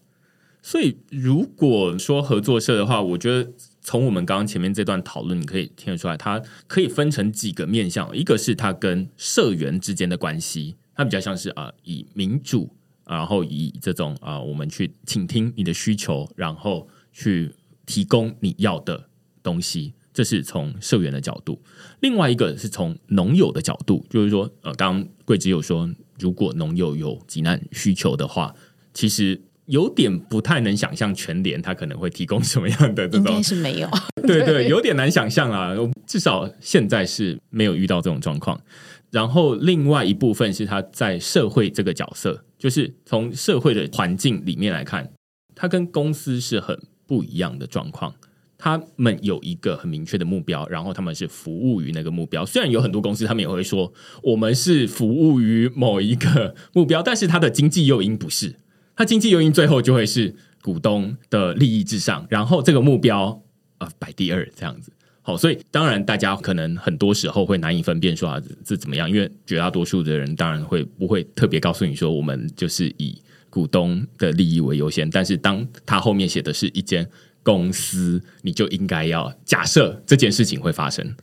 所以，如果说合作社的话，我觉得从我们刚刚前面这段讨论，你可以听得出来，它可以分成几个面向。一个是它跟社员之间的关系，它比较像是啊、呃，以民主。然后以这种啊、呃，我们去倾听你的需求，然后去提供你要的东西，这是从社员的角度。另外一个是从农友的角度，就是说，呃，刚刚桂枝有说，如果农友有急难需求的话，其实有点不太能想象全联他可能会提供什么样的这种，
应该是没有，
对对，有点难想象啊。至少现在是没有遇到这种状况。然后另外一部分是他在社会这个角色。就是从社会的环境里面来看，它跟公司是很不一样的状况。他们有一个很明确的目标，然后他们是服务于那个目标。虽然有很多公司，他们也会说我们是服务于某一个目标，但是它的经济诱因不是。它经济诱因最后就会是股东的利益至上，然后这个目标呃摆第二这样子。好，所以当然大家可能很多时候会难以分辨说啊，这怎么样？因为绝大多数的人当然会不会特别告诉你说，我们就是以股东的利益为优先。但是当他后面写的是一间公司，你就应该要假设这件事情会发生。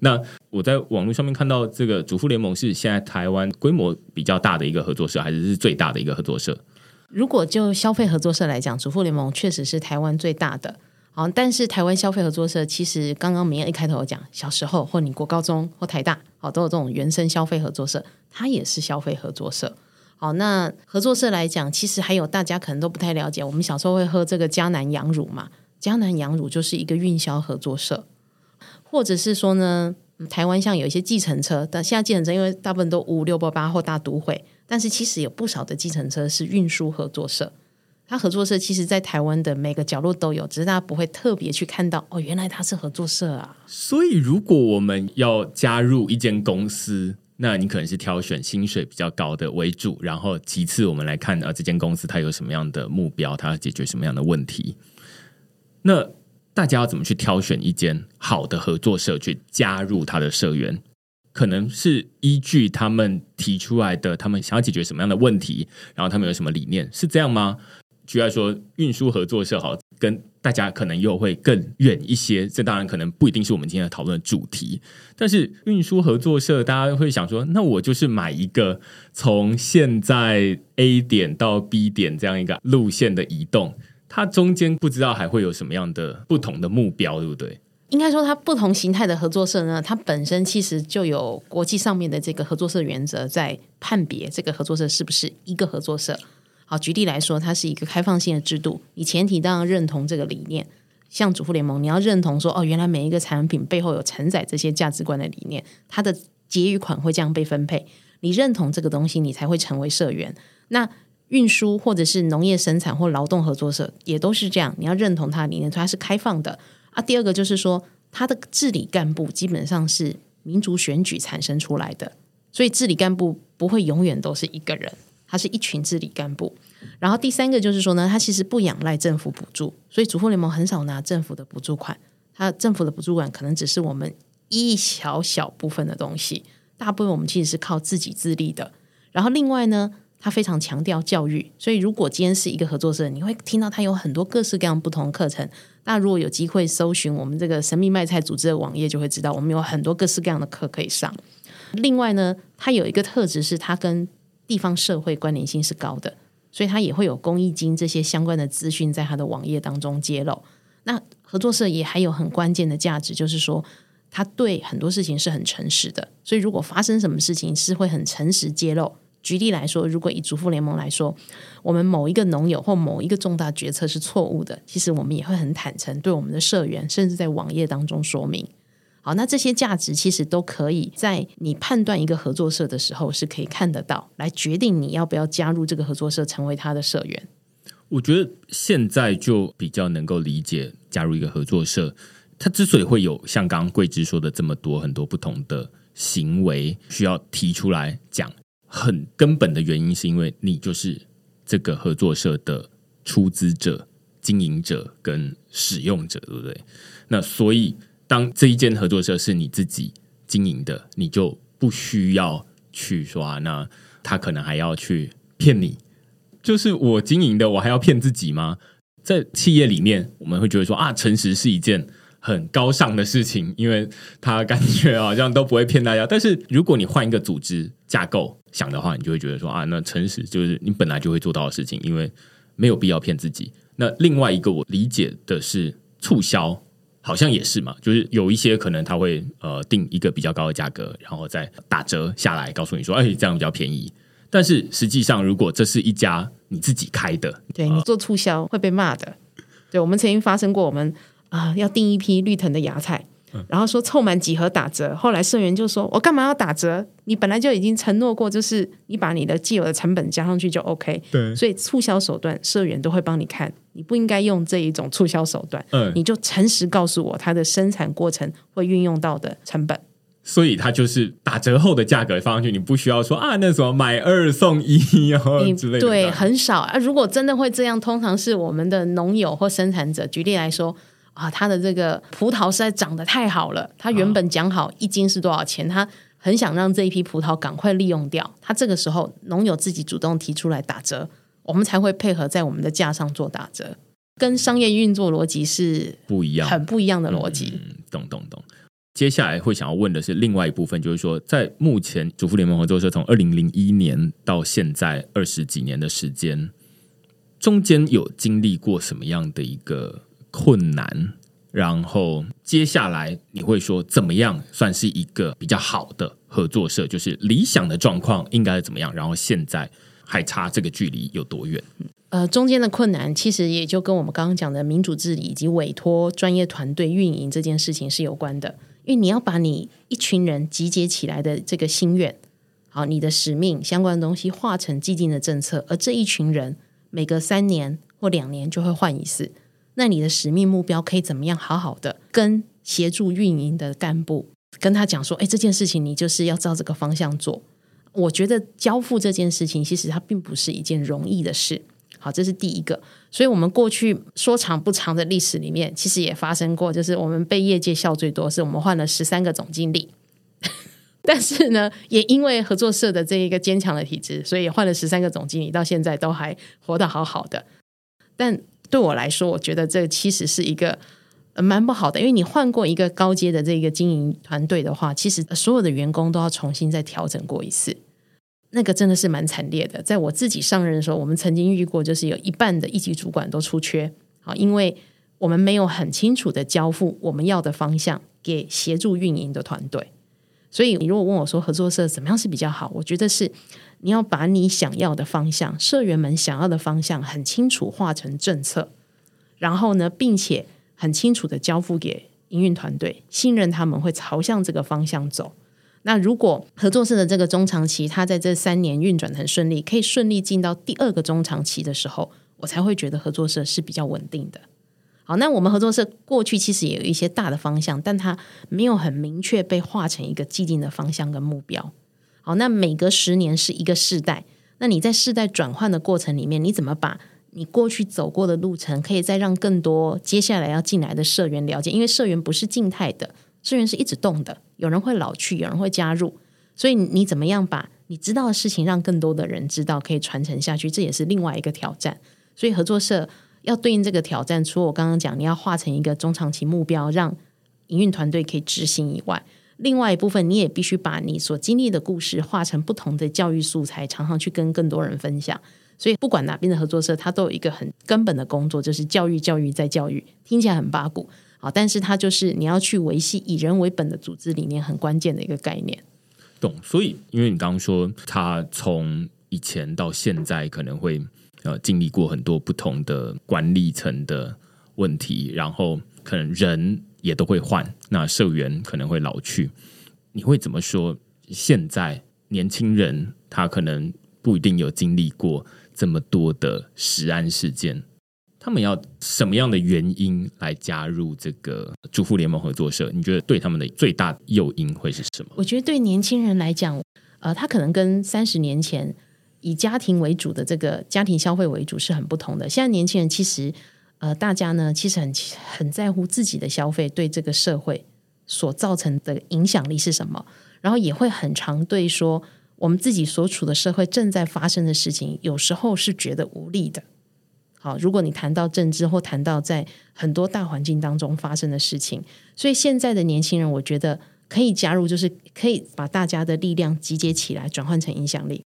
那我在网络上面看到这个主妇联盟是现在台湾规模比较大的一个合作社，还是是最大的一个合作社？
如果就消费合作社来讲，主妇联盟确实是台湾最大的。好，但是台湾消费合作社其实刚刚明一开头有讲，小时候或你国高中或台大，好都有这种原生消费合作社，它也是消费合作社。好，那合作社来讲，其实还有大家可能都不太了解，我们小时候会喝这个江南羊乳嘛，江南羊乳就是一个运销合作社，或者是说呢，台湾像有一些计程车，但现在计程车因为大部分都五六八八或大都会，但是其实有不少的计程车是运输合作社。它合作社其实，在台湾的每个角落都有，只是大家不会特别去看到哦，原来它是合作社啊。
所以，如果我们要加入一间公司，那你可能是挑选薪水比较高的为主，然后其次我们来看啊，这间公司它有什么样的目标，它要解决什么样的问题。那大家要怎么去挑选一间好的合作社去加入它的社员？可能是依据他们提出来的，他们想要解决什么样的问题，然后他们有什么理念，是这样吗？举例说，运输合作社好，跟大家可能又会更远一些。这当然可能不一定是我们今天要讨论的主题。但是运输合作社，大家会想说，那我就是买一个从现在 A 点到 B 点这样一个路线的移动，它中间不知道还会有什么样的不同的目标，对不对？
应该说，它不同形态的合作社呢，它本身其实就有国际上面的这个合作社原则，在判别这个合作社是不是一个合作社。好，举例来说，它是一个开放性的制度，你前提当然认同这个理念。像主妇联盟，你要认同说，哦，原来每一个产品背后有承载这些价值观的理念，它的结余款会这样被分配。你认同这个东西，你才会成为社员。那运输或者是农业生产或劳动合作社也都是这样，你要认同它的理念，它是开放的啊。第二个就是说，它的治理干部基本上是民主选举产生出来的，所以治理干部不会永远都是一个人。它是一群治理干部，然后第三个就是说呢，它其实不仰赖政府补助，所以主妇联盟很少拿政府的补助款，它政府的补助款可能只是我们一小小部分的东西，大部分我们其实是靠自己自立的。然后另外呢，它非常强调教育，所以如果今天是一个合作社，你会听到它有很多各式各样不同课程。那如果有机会搜寻我们这个神秘卖菜组织的网页，就会知道我们有很多各式各样的课可以上。另外呢，它有一个特质是它跟地方社会关联性是高的，所以它也会有公益金这些相关的资讯在它的网页当中揭露。那合作社也还有很关键的价值，就是说它对很多事情是很诚实的。所以如果发生什么事情，是会很诚实揭露。举例来说，如果以主妇联盟来说，我们某一个农友或某一个重大决策是错误的，其实我们也会很坦诚对我们的社员，甚至在网页当中说明。好，那这些价值其实都可以在你判断一个合作社的时候是可以看得到，来决定你要不要加入这个合作社，成为他的社员。
我觉得现在就比较能够理解加入一个合作社，它之所以会有像刚刚桂枝说的这么多很多不同的行为需要提出来讲，很根本的原因是因为你就是这个合作社的出资者、经营者跟使用者，对不对？那所以。当这一间合作社是你自己经营的，你就不需要去说啊，那他可能还要去骗你，就是我经营的，我还要骗自己吗？在企业里面，我们会觉得说啊，诚实是一件很高尚的事情，因为他感觉好像都不会骗大家。但是如果你换一个组织架构想的话，你就会觉得说啊，那诚实就是你本来就会做到的事情，因为没有必要骗自己。那另外一个我理解的是促销。好像也是嘛，就是有一些可能他会呃定一个比较高的价格，然后再打折下来，告诉你说，哎，这样比较便宜。但是实际上，如果这是一家你自己开的，
对，你做促销会被骂的。对，我们曾经发生过，我们啊、呃、要订一批绿藤的芽菜。然后说凑满几盒打折，后来社员就说：“我干嘛要打折？你本来就已经承诺过，就是你把你的既有的成本加上去就 OK。对，所以促销手段社员都会帮你看，你不应该用这一种促销手段。嗯，你就诚实告诉我它的生产过程会运用到的成本。
所以它就是打折后的价格放上去，你不需要说啊，那什么买二送一哦之类的。
对，很少啊。如果真的会这样，通常是我们的农友或生产者。举例来说。啊，他的这个葡萄实在长得太好了，他原本讲好一斤是多少钱，他很想让这一批葡萄赶快利用掉。他这个时候农友自己主动提出来打折，我们才会配合在我们的价上做打折，跟商业运作逻辑是不一样，很不一样的逻辑。
嗯，懂懂懂。接下来会想要问的是另外一部分，就是说，在目前主妇联盟合作社从二零零一年到现在二十几年的时间，中间有经历过什么样的一个困难，然后接下来你会说怎么样算是一个比较好的合作社？就是理想的状况应该怎么样？然后现在还差这个距离有多远？
呃，中间的困难其实也就跟我们刚刚讲的民主治理以及委托专业团队运营这件事情是有关的。因为你要把你一群人集结起来的这个心愿，好，你的使命相关的东西化成既定的政策，而这一群人每隔三年或两年就会换一次，那你的使命目标可以怎么样好好的跟协助运营的干部跟他讲说，哎，这件事情你就是要照这个方向做。我觉得交付这件事情其实它并不是一件容易的事。好，这是第一个。所以，我们过去说长不长的历史里面，其实也发生过，就是我们被业界笑最多，是我们换了十三个总经理。但是呢，也因为合作社的这一个坚强的体质，所以换了十三个总经理，到现在都还活得好好的。但对我来说，我觉得这其实是一个蛮不好的，因为你换过一个高阶的这个经营团队的话，其实所有的员工都要重新再调整过一次。那个真的是蛮惨烈的，在我自己上任的时候，我们曾经遇过，就是有一半的一级主管都出缺，好，因为我们没有很清楚的交付我们要的方向给协助运营的团队。所以，你如果问我说合作社怎么样是比较好，我觉得是你要把你想要的方向，社员们想要的方向很清楚化成政策，然后呢，并且很清楚的交付给营运团队，信任他们会朝向这个方向走。那如果合作社的这个中长期，它在这三年运转得很顺利，可以顺利进到第二个中长期的时候，我才会觉得合作社是比较稳定的。好，那我们合作社过去其实也有一些大的方向，但它没有很明确被画成一个既定的方向跟目标。好，那每隔十年是一个世代，那你在世代转换的过程里面，你怎么把你过去走过的路程，可以再让更多接下来要进来的社员了解？因为社员不是静态的。社员是一直动的，有人会老去，有人会加入，所以你怎么样把你知道的事情让更多的人知道，可以传承下去，这也是另外一个挑战。所以合作社要对应这个挑战，除了我刚刚讲你要化成一个中长期目标，让营运团队可以执行以外，另外一部分你也必须把你所经历的故事化成不同的教育素材，常常去跟更多人分享。所以不管哪边的合作社，它都有一个很根本的工作，就是教育、教育再教育，听起来很八股。好，但是它就是你要去维系以人为本的组织里面很关键的一个概念。
懂，所以因为你刚刚说他从以前到现在可能会呃经历过很多不同的管理层的问题，然后可能人也都会换，那社员可能会老去。你会怎么说？现在年轻人他可能不一定有经历过这么多的食安事件。他们要什么样的原因来加入这个主妇联盟合作社？你觉得对他们的最大诱因会是什么？
我觉得对年轻人来讲，呃，他可能跟三十年前以家庭为主的这个家庭消费为主是很不同的。现在年轻人其实，呃，大家呢其实很很在乎自己的消费对这个社会所造成的影响力是什么，然后也会很常对说我们自己所处的社会正在发生的事情，有时候是觉得无力的。好，如果你谈到政治或谈到在很多大环境当中发生的事情，所以现在的年轻人，我觉得可以加入，就是可以把大家的力量集结起来，转换成影响力。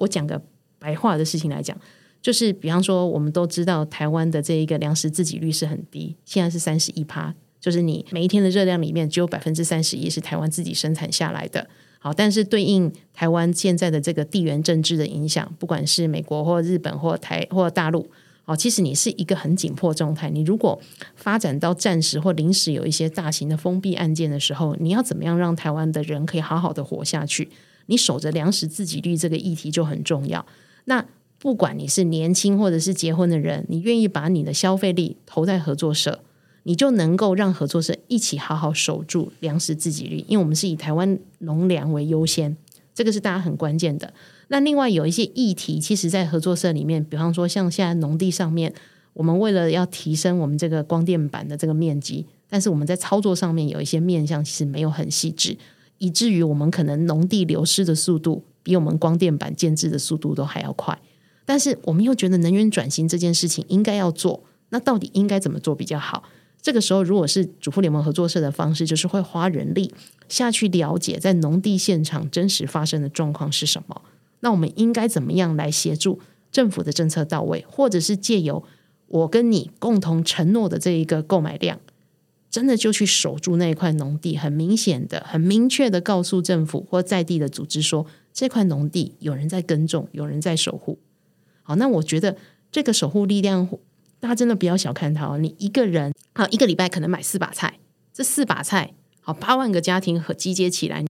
我讲个白话的事情来讲，就是比方说，我们都知道台湾的这一个粮食自给率是很低，现在是三十一趴，就是你每一天的热量里面只有百分之三十一是台湾自己生产下来的。好，但是对应台湾现在的这个地缘政治的影响，不管是美国或日本或台或大陆。好，其实你是一个很紧迫状态。你如果发展到暂时或临时有一些大型的封闭案件的时候，你要怎么样让台湾的人可以好好的活下去？你守着粮食自给率这个议题就很重要。那不管你是年轻或者是结婚的人，你愿意把你的消费力投在合作社，你就能够让合作社一起好好守住粮食自给率。因为我们是以台湾农粮为优先，这个是大家很关键的。那另外有一些议题，其实，在合作社里面，比方说像现在农地上面，我们为了要提升我们这个光电板的这个面积，但是我们在操作上面有一些面向其实没有很细致，以至于我们可能农地流失的速度比我们光电板建置的速度都还要快。但是我们又觉得能源转型这件事情应该要做，那到底应该怎么做比较好？这个时候，如果是主妇联盟合作社的方式，就是会花人力下去了解在农地现场真实发生的状况是什么。那我们应该怎么样来协助政府的政策到位，或者是借由我跟你共同承诺的这一个购买量，真的就去守住那一块农地，很明显的、很明确的告诉政府或在地的组织说，这块农地有人在耕种，有人在守护。好，那我觉得这个守护力量，大家真的不要小看它哦。你一个人啊，一个礼拜可能买四把菜，这四把菜，好，八万个家庭和集结起来，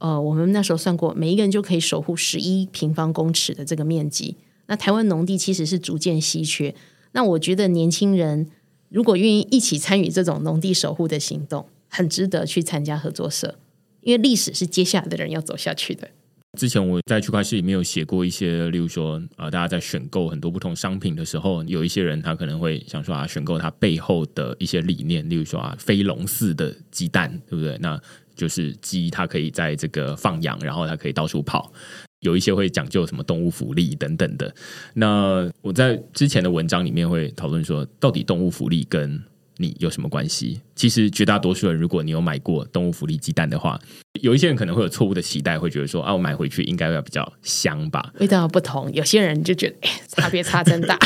呃，我们那时候算过，每一个人就可以守护十一平方公尺的这个面积。那台湾农地其实是逐渐稀缺，那我觉得年轻人如果愿意一起参与这种农地守护的行动，很值得去参加合作社，因为历史是接下来的人要走下去的。
之前我在区块市里面有写过一些，例如说啊、呃，大家在选购很多不同商品的时候，有一些人他可能会想说啊，选购它背后的一些理念，例如说啊，飞龙似的鸡蛋，对不对？那就是鸡它可以在这个放养，然后它可以到处跑。有一些会讲究什么动物福利等等的。那我在之前的文章里面会讨论说，到底动物福利跟你有什么关系？其实绝大多数人，如果你有买过动物福利鸡蛋的话，有一些人可能会有错误的期待，会觉得说啊，我买回去应该要比较香吧？
味道不同，有些人就觉得，哎，差别差真大。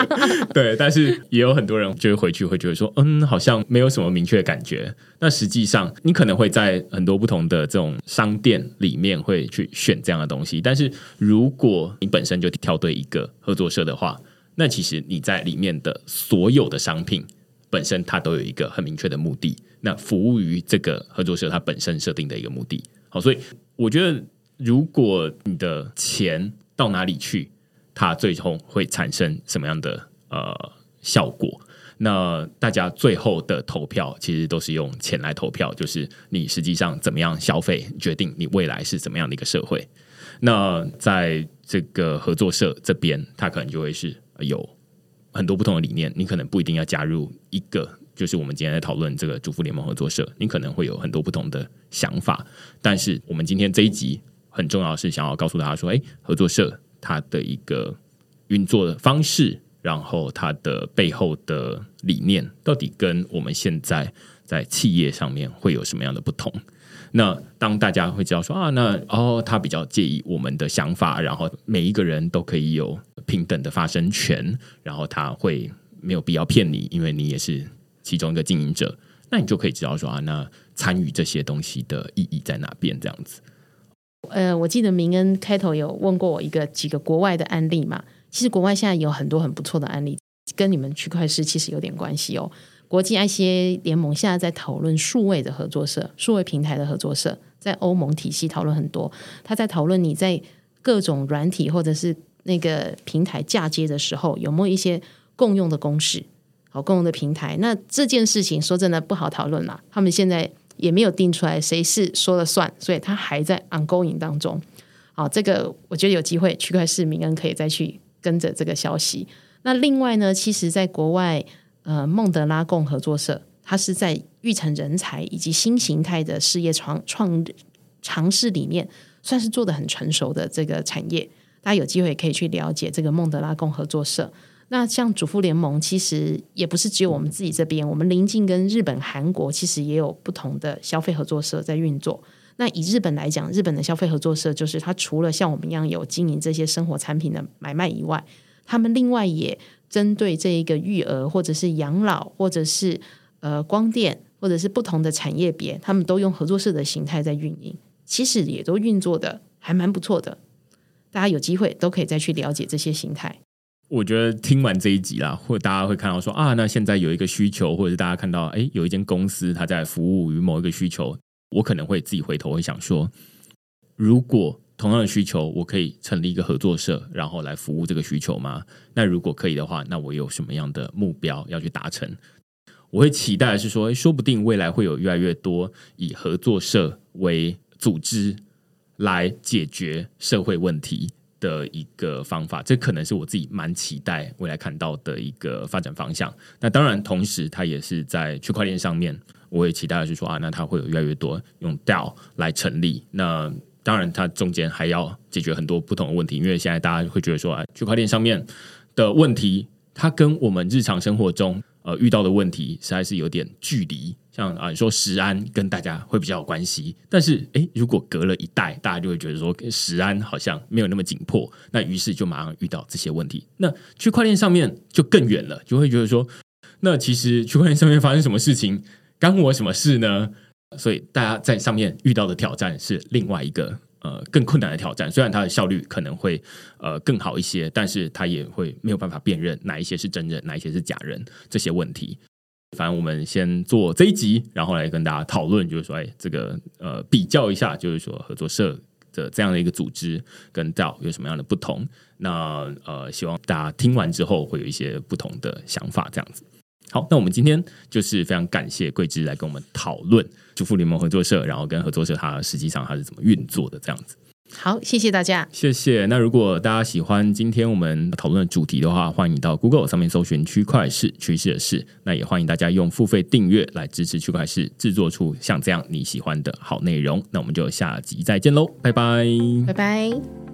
对，但是也有很多人就是回去会觉得说，嗯，好像没有什么明确的感觉。那实际上，你可能会在很多不同的这种商店里面会去选这样的东西，但是如果你本身就挑对一个合作社的话，那其实你在里面的所有的商品。本身它都有一个很明确的目的，那服务于这个合作社它本身设定的一个目的。好，所以我觉得，如果你的钱到哪里去，它最终会产生什么样的呃效果？那大家最后的投票其实都是用钱来投票，就是你实际上怎么样消费，决定你未来是怎么样的一个社会。那在这个合作社这边，它可能就会是有。很多不同的理念，你可能不一定要加入一个，就是我们今天在讨论这个主妇联盟合作社，你可能会有很多不同的想法。但是我们今天这一集很重要是想要告诉大家说，哎，合作社它的一个运作的方式，然后它的背后的理念，到底跟我们现在在企业上面会有什么样的不同？那当大家会知道说啊，那哦，他比较介意我们的想法，然后每一个人都可以有平等的发声权，然后他会没有必要骗你，因为你也是其中一个经营者，那你就可以知道说啊，那参与这些东西的意义在哪边？这样子。
呃，我记得明恩开头有问过我一个几个国外的案例嘛，其实国外现在有很多很不错的案例，跟你们区块市其实有点关系哦。国际 ICA 联盟现在在讨论数位的合作社、数位平台的合作社，在欧盟体系讨论很多。他在讨论你在各种软体或者是那个平台嫁接的时候，有没有一些共用的公式、好共用的平台？那这件事情说真的不好讨论啦。他们现在也没有定出来谁是说了算，所以他还在 ongoing 当中。好，这个我觉得有机会区块市民恩可以再去跟着这个消息。那另外呢，其实在国外。呃，孟德拉共合作社，它是在育成人才以及新形态的事业创创尝试里面，算是做得很成熟的这个产业。大家有机会可以去了解这个孟德拉贡合作社。那像主妇联盟，其实也不是只有我们自己这边，我们邻近跟日本、韩国其实也有不同的消费合作社在运作。那以日本来讲，日本的消费合作社就是它除了像我们一样有经营这些生活产品的买卖以外，他们另外也。针对这一个育儿，或者是养老，或者是呃光电，或者是不同的产业别，他们都用合作社的形态在运营，其实也都运作的还蛮不错的。大家有机会都可以再去了解这些形态。
我觉得听完这一集啦，或大家会看到说啊，那现在有一个需求，或者是大家看到哎，有一间公司它在服务于某一个需求，我可能会自己回头会想说，如果。同样的需求，我可以成立一个合作社，然后来服务这个需求吗？那如果可以的话，那我有什么样的目标要去达成？我会期待是说，说不定未来会有越来越多以合作社为组织来解决社会问题的一个方法。这可能是我自己蛮期待未来看到的一个发展方向。那当然，同时它也是在区块链上面，我也期待的是说啊，那它会有越来越多用 DAO 来成立。那当然，它中间还要解决很多不同的问题，因为现在大家会觉得说，啊，区块链上面的问题，它跟我们日常生活中呃遇到的问题实在是有点距离。像啊，你说食安跟大家会比较有关系，但是诶，如果隔了一代，大家就会觉得说食安好像没有那么紧迫，那于是就马上遇到这些问题。那区块链上面就更远了，就会觉得说，那其实区块链上面发生什么事情，干我什么事呢？所以大家在上面遇到的挑战是另外一个呃更困难的挑战。虽然它的效率可能会呃更好一些，但是它也会没有办法辨认哪一些是真人，哪一些是假人这些问题。反正我们先做这一集，然后来跟大家讨论，就是说，哎，这个呃比较一下，就是说合作社的这样的一个组织跟到有什么样的不同。那呃，希望大家听完之后会有一些不同的想法，这样子。好，那我们今天就是非常感谢桂枝来跟我们讨论主妇联盟合作社，然后跟合作社它实际上它是怎么运作的这样子。
好，谢谢大家，
谢谢。那如果大家喜欢今天我们讨论的主题的话，欢迎到 Google 上面搜寻“区块市趋势的事”，那也欢迎大家用付费订阅来支持区块市制作出像这样你喜欢的好内容。那我们就下集再见喽，拜拜，
拜拜。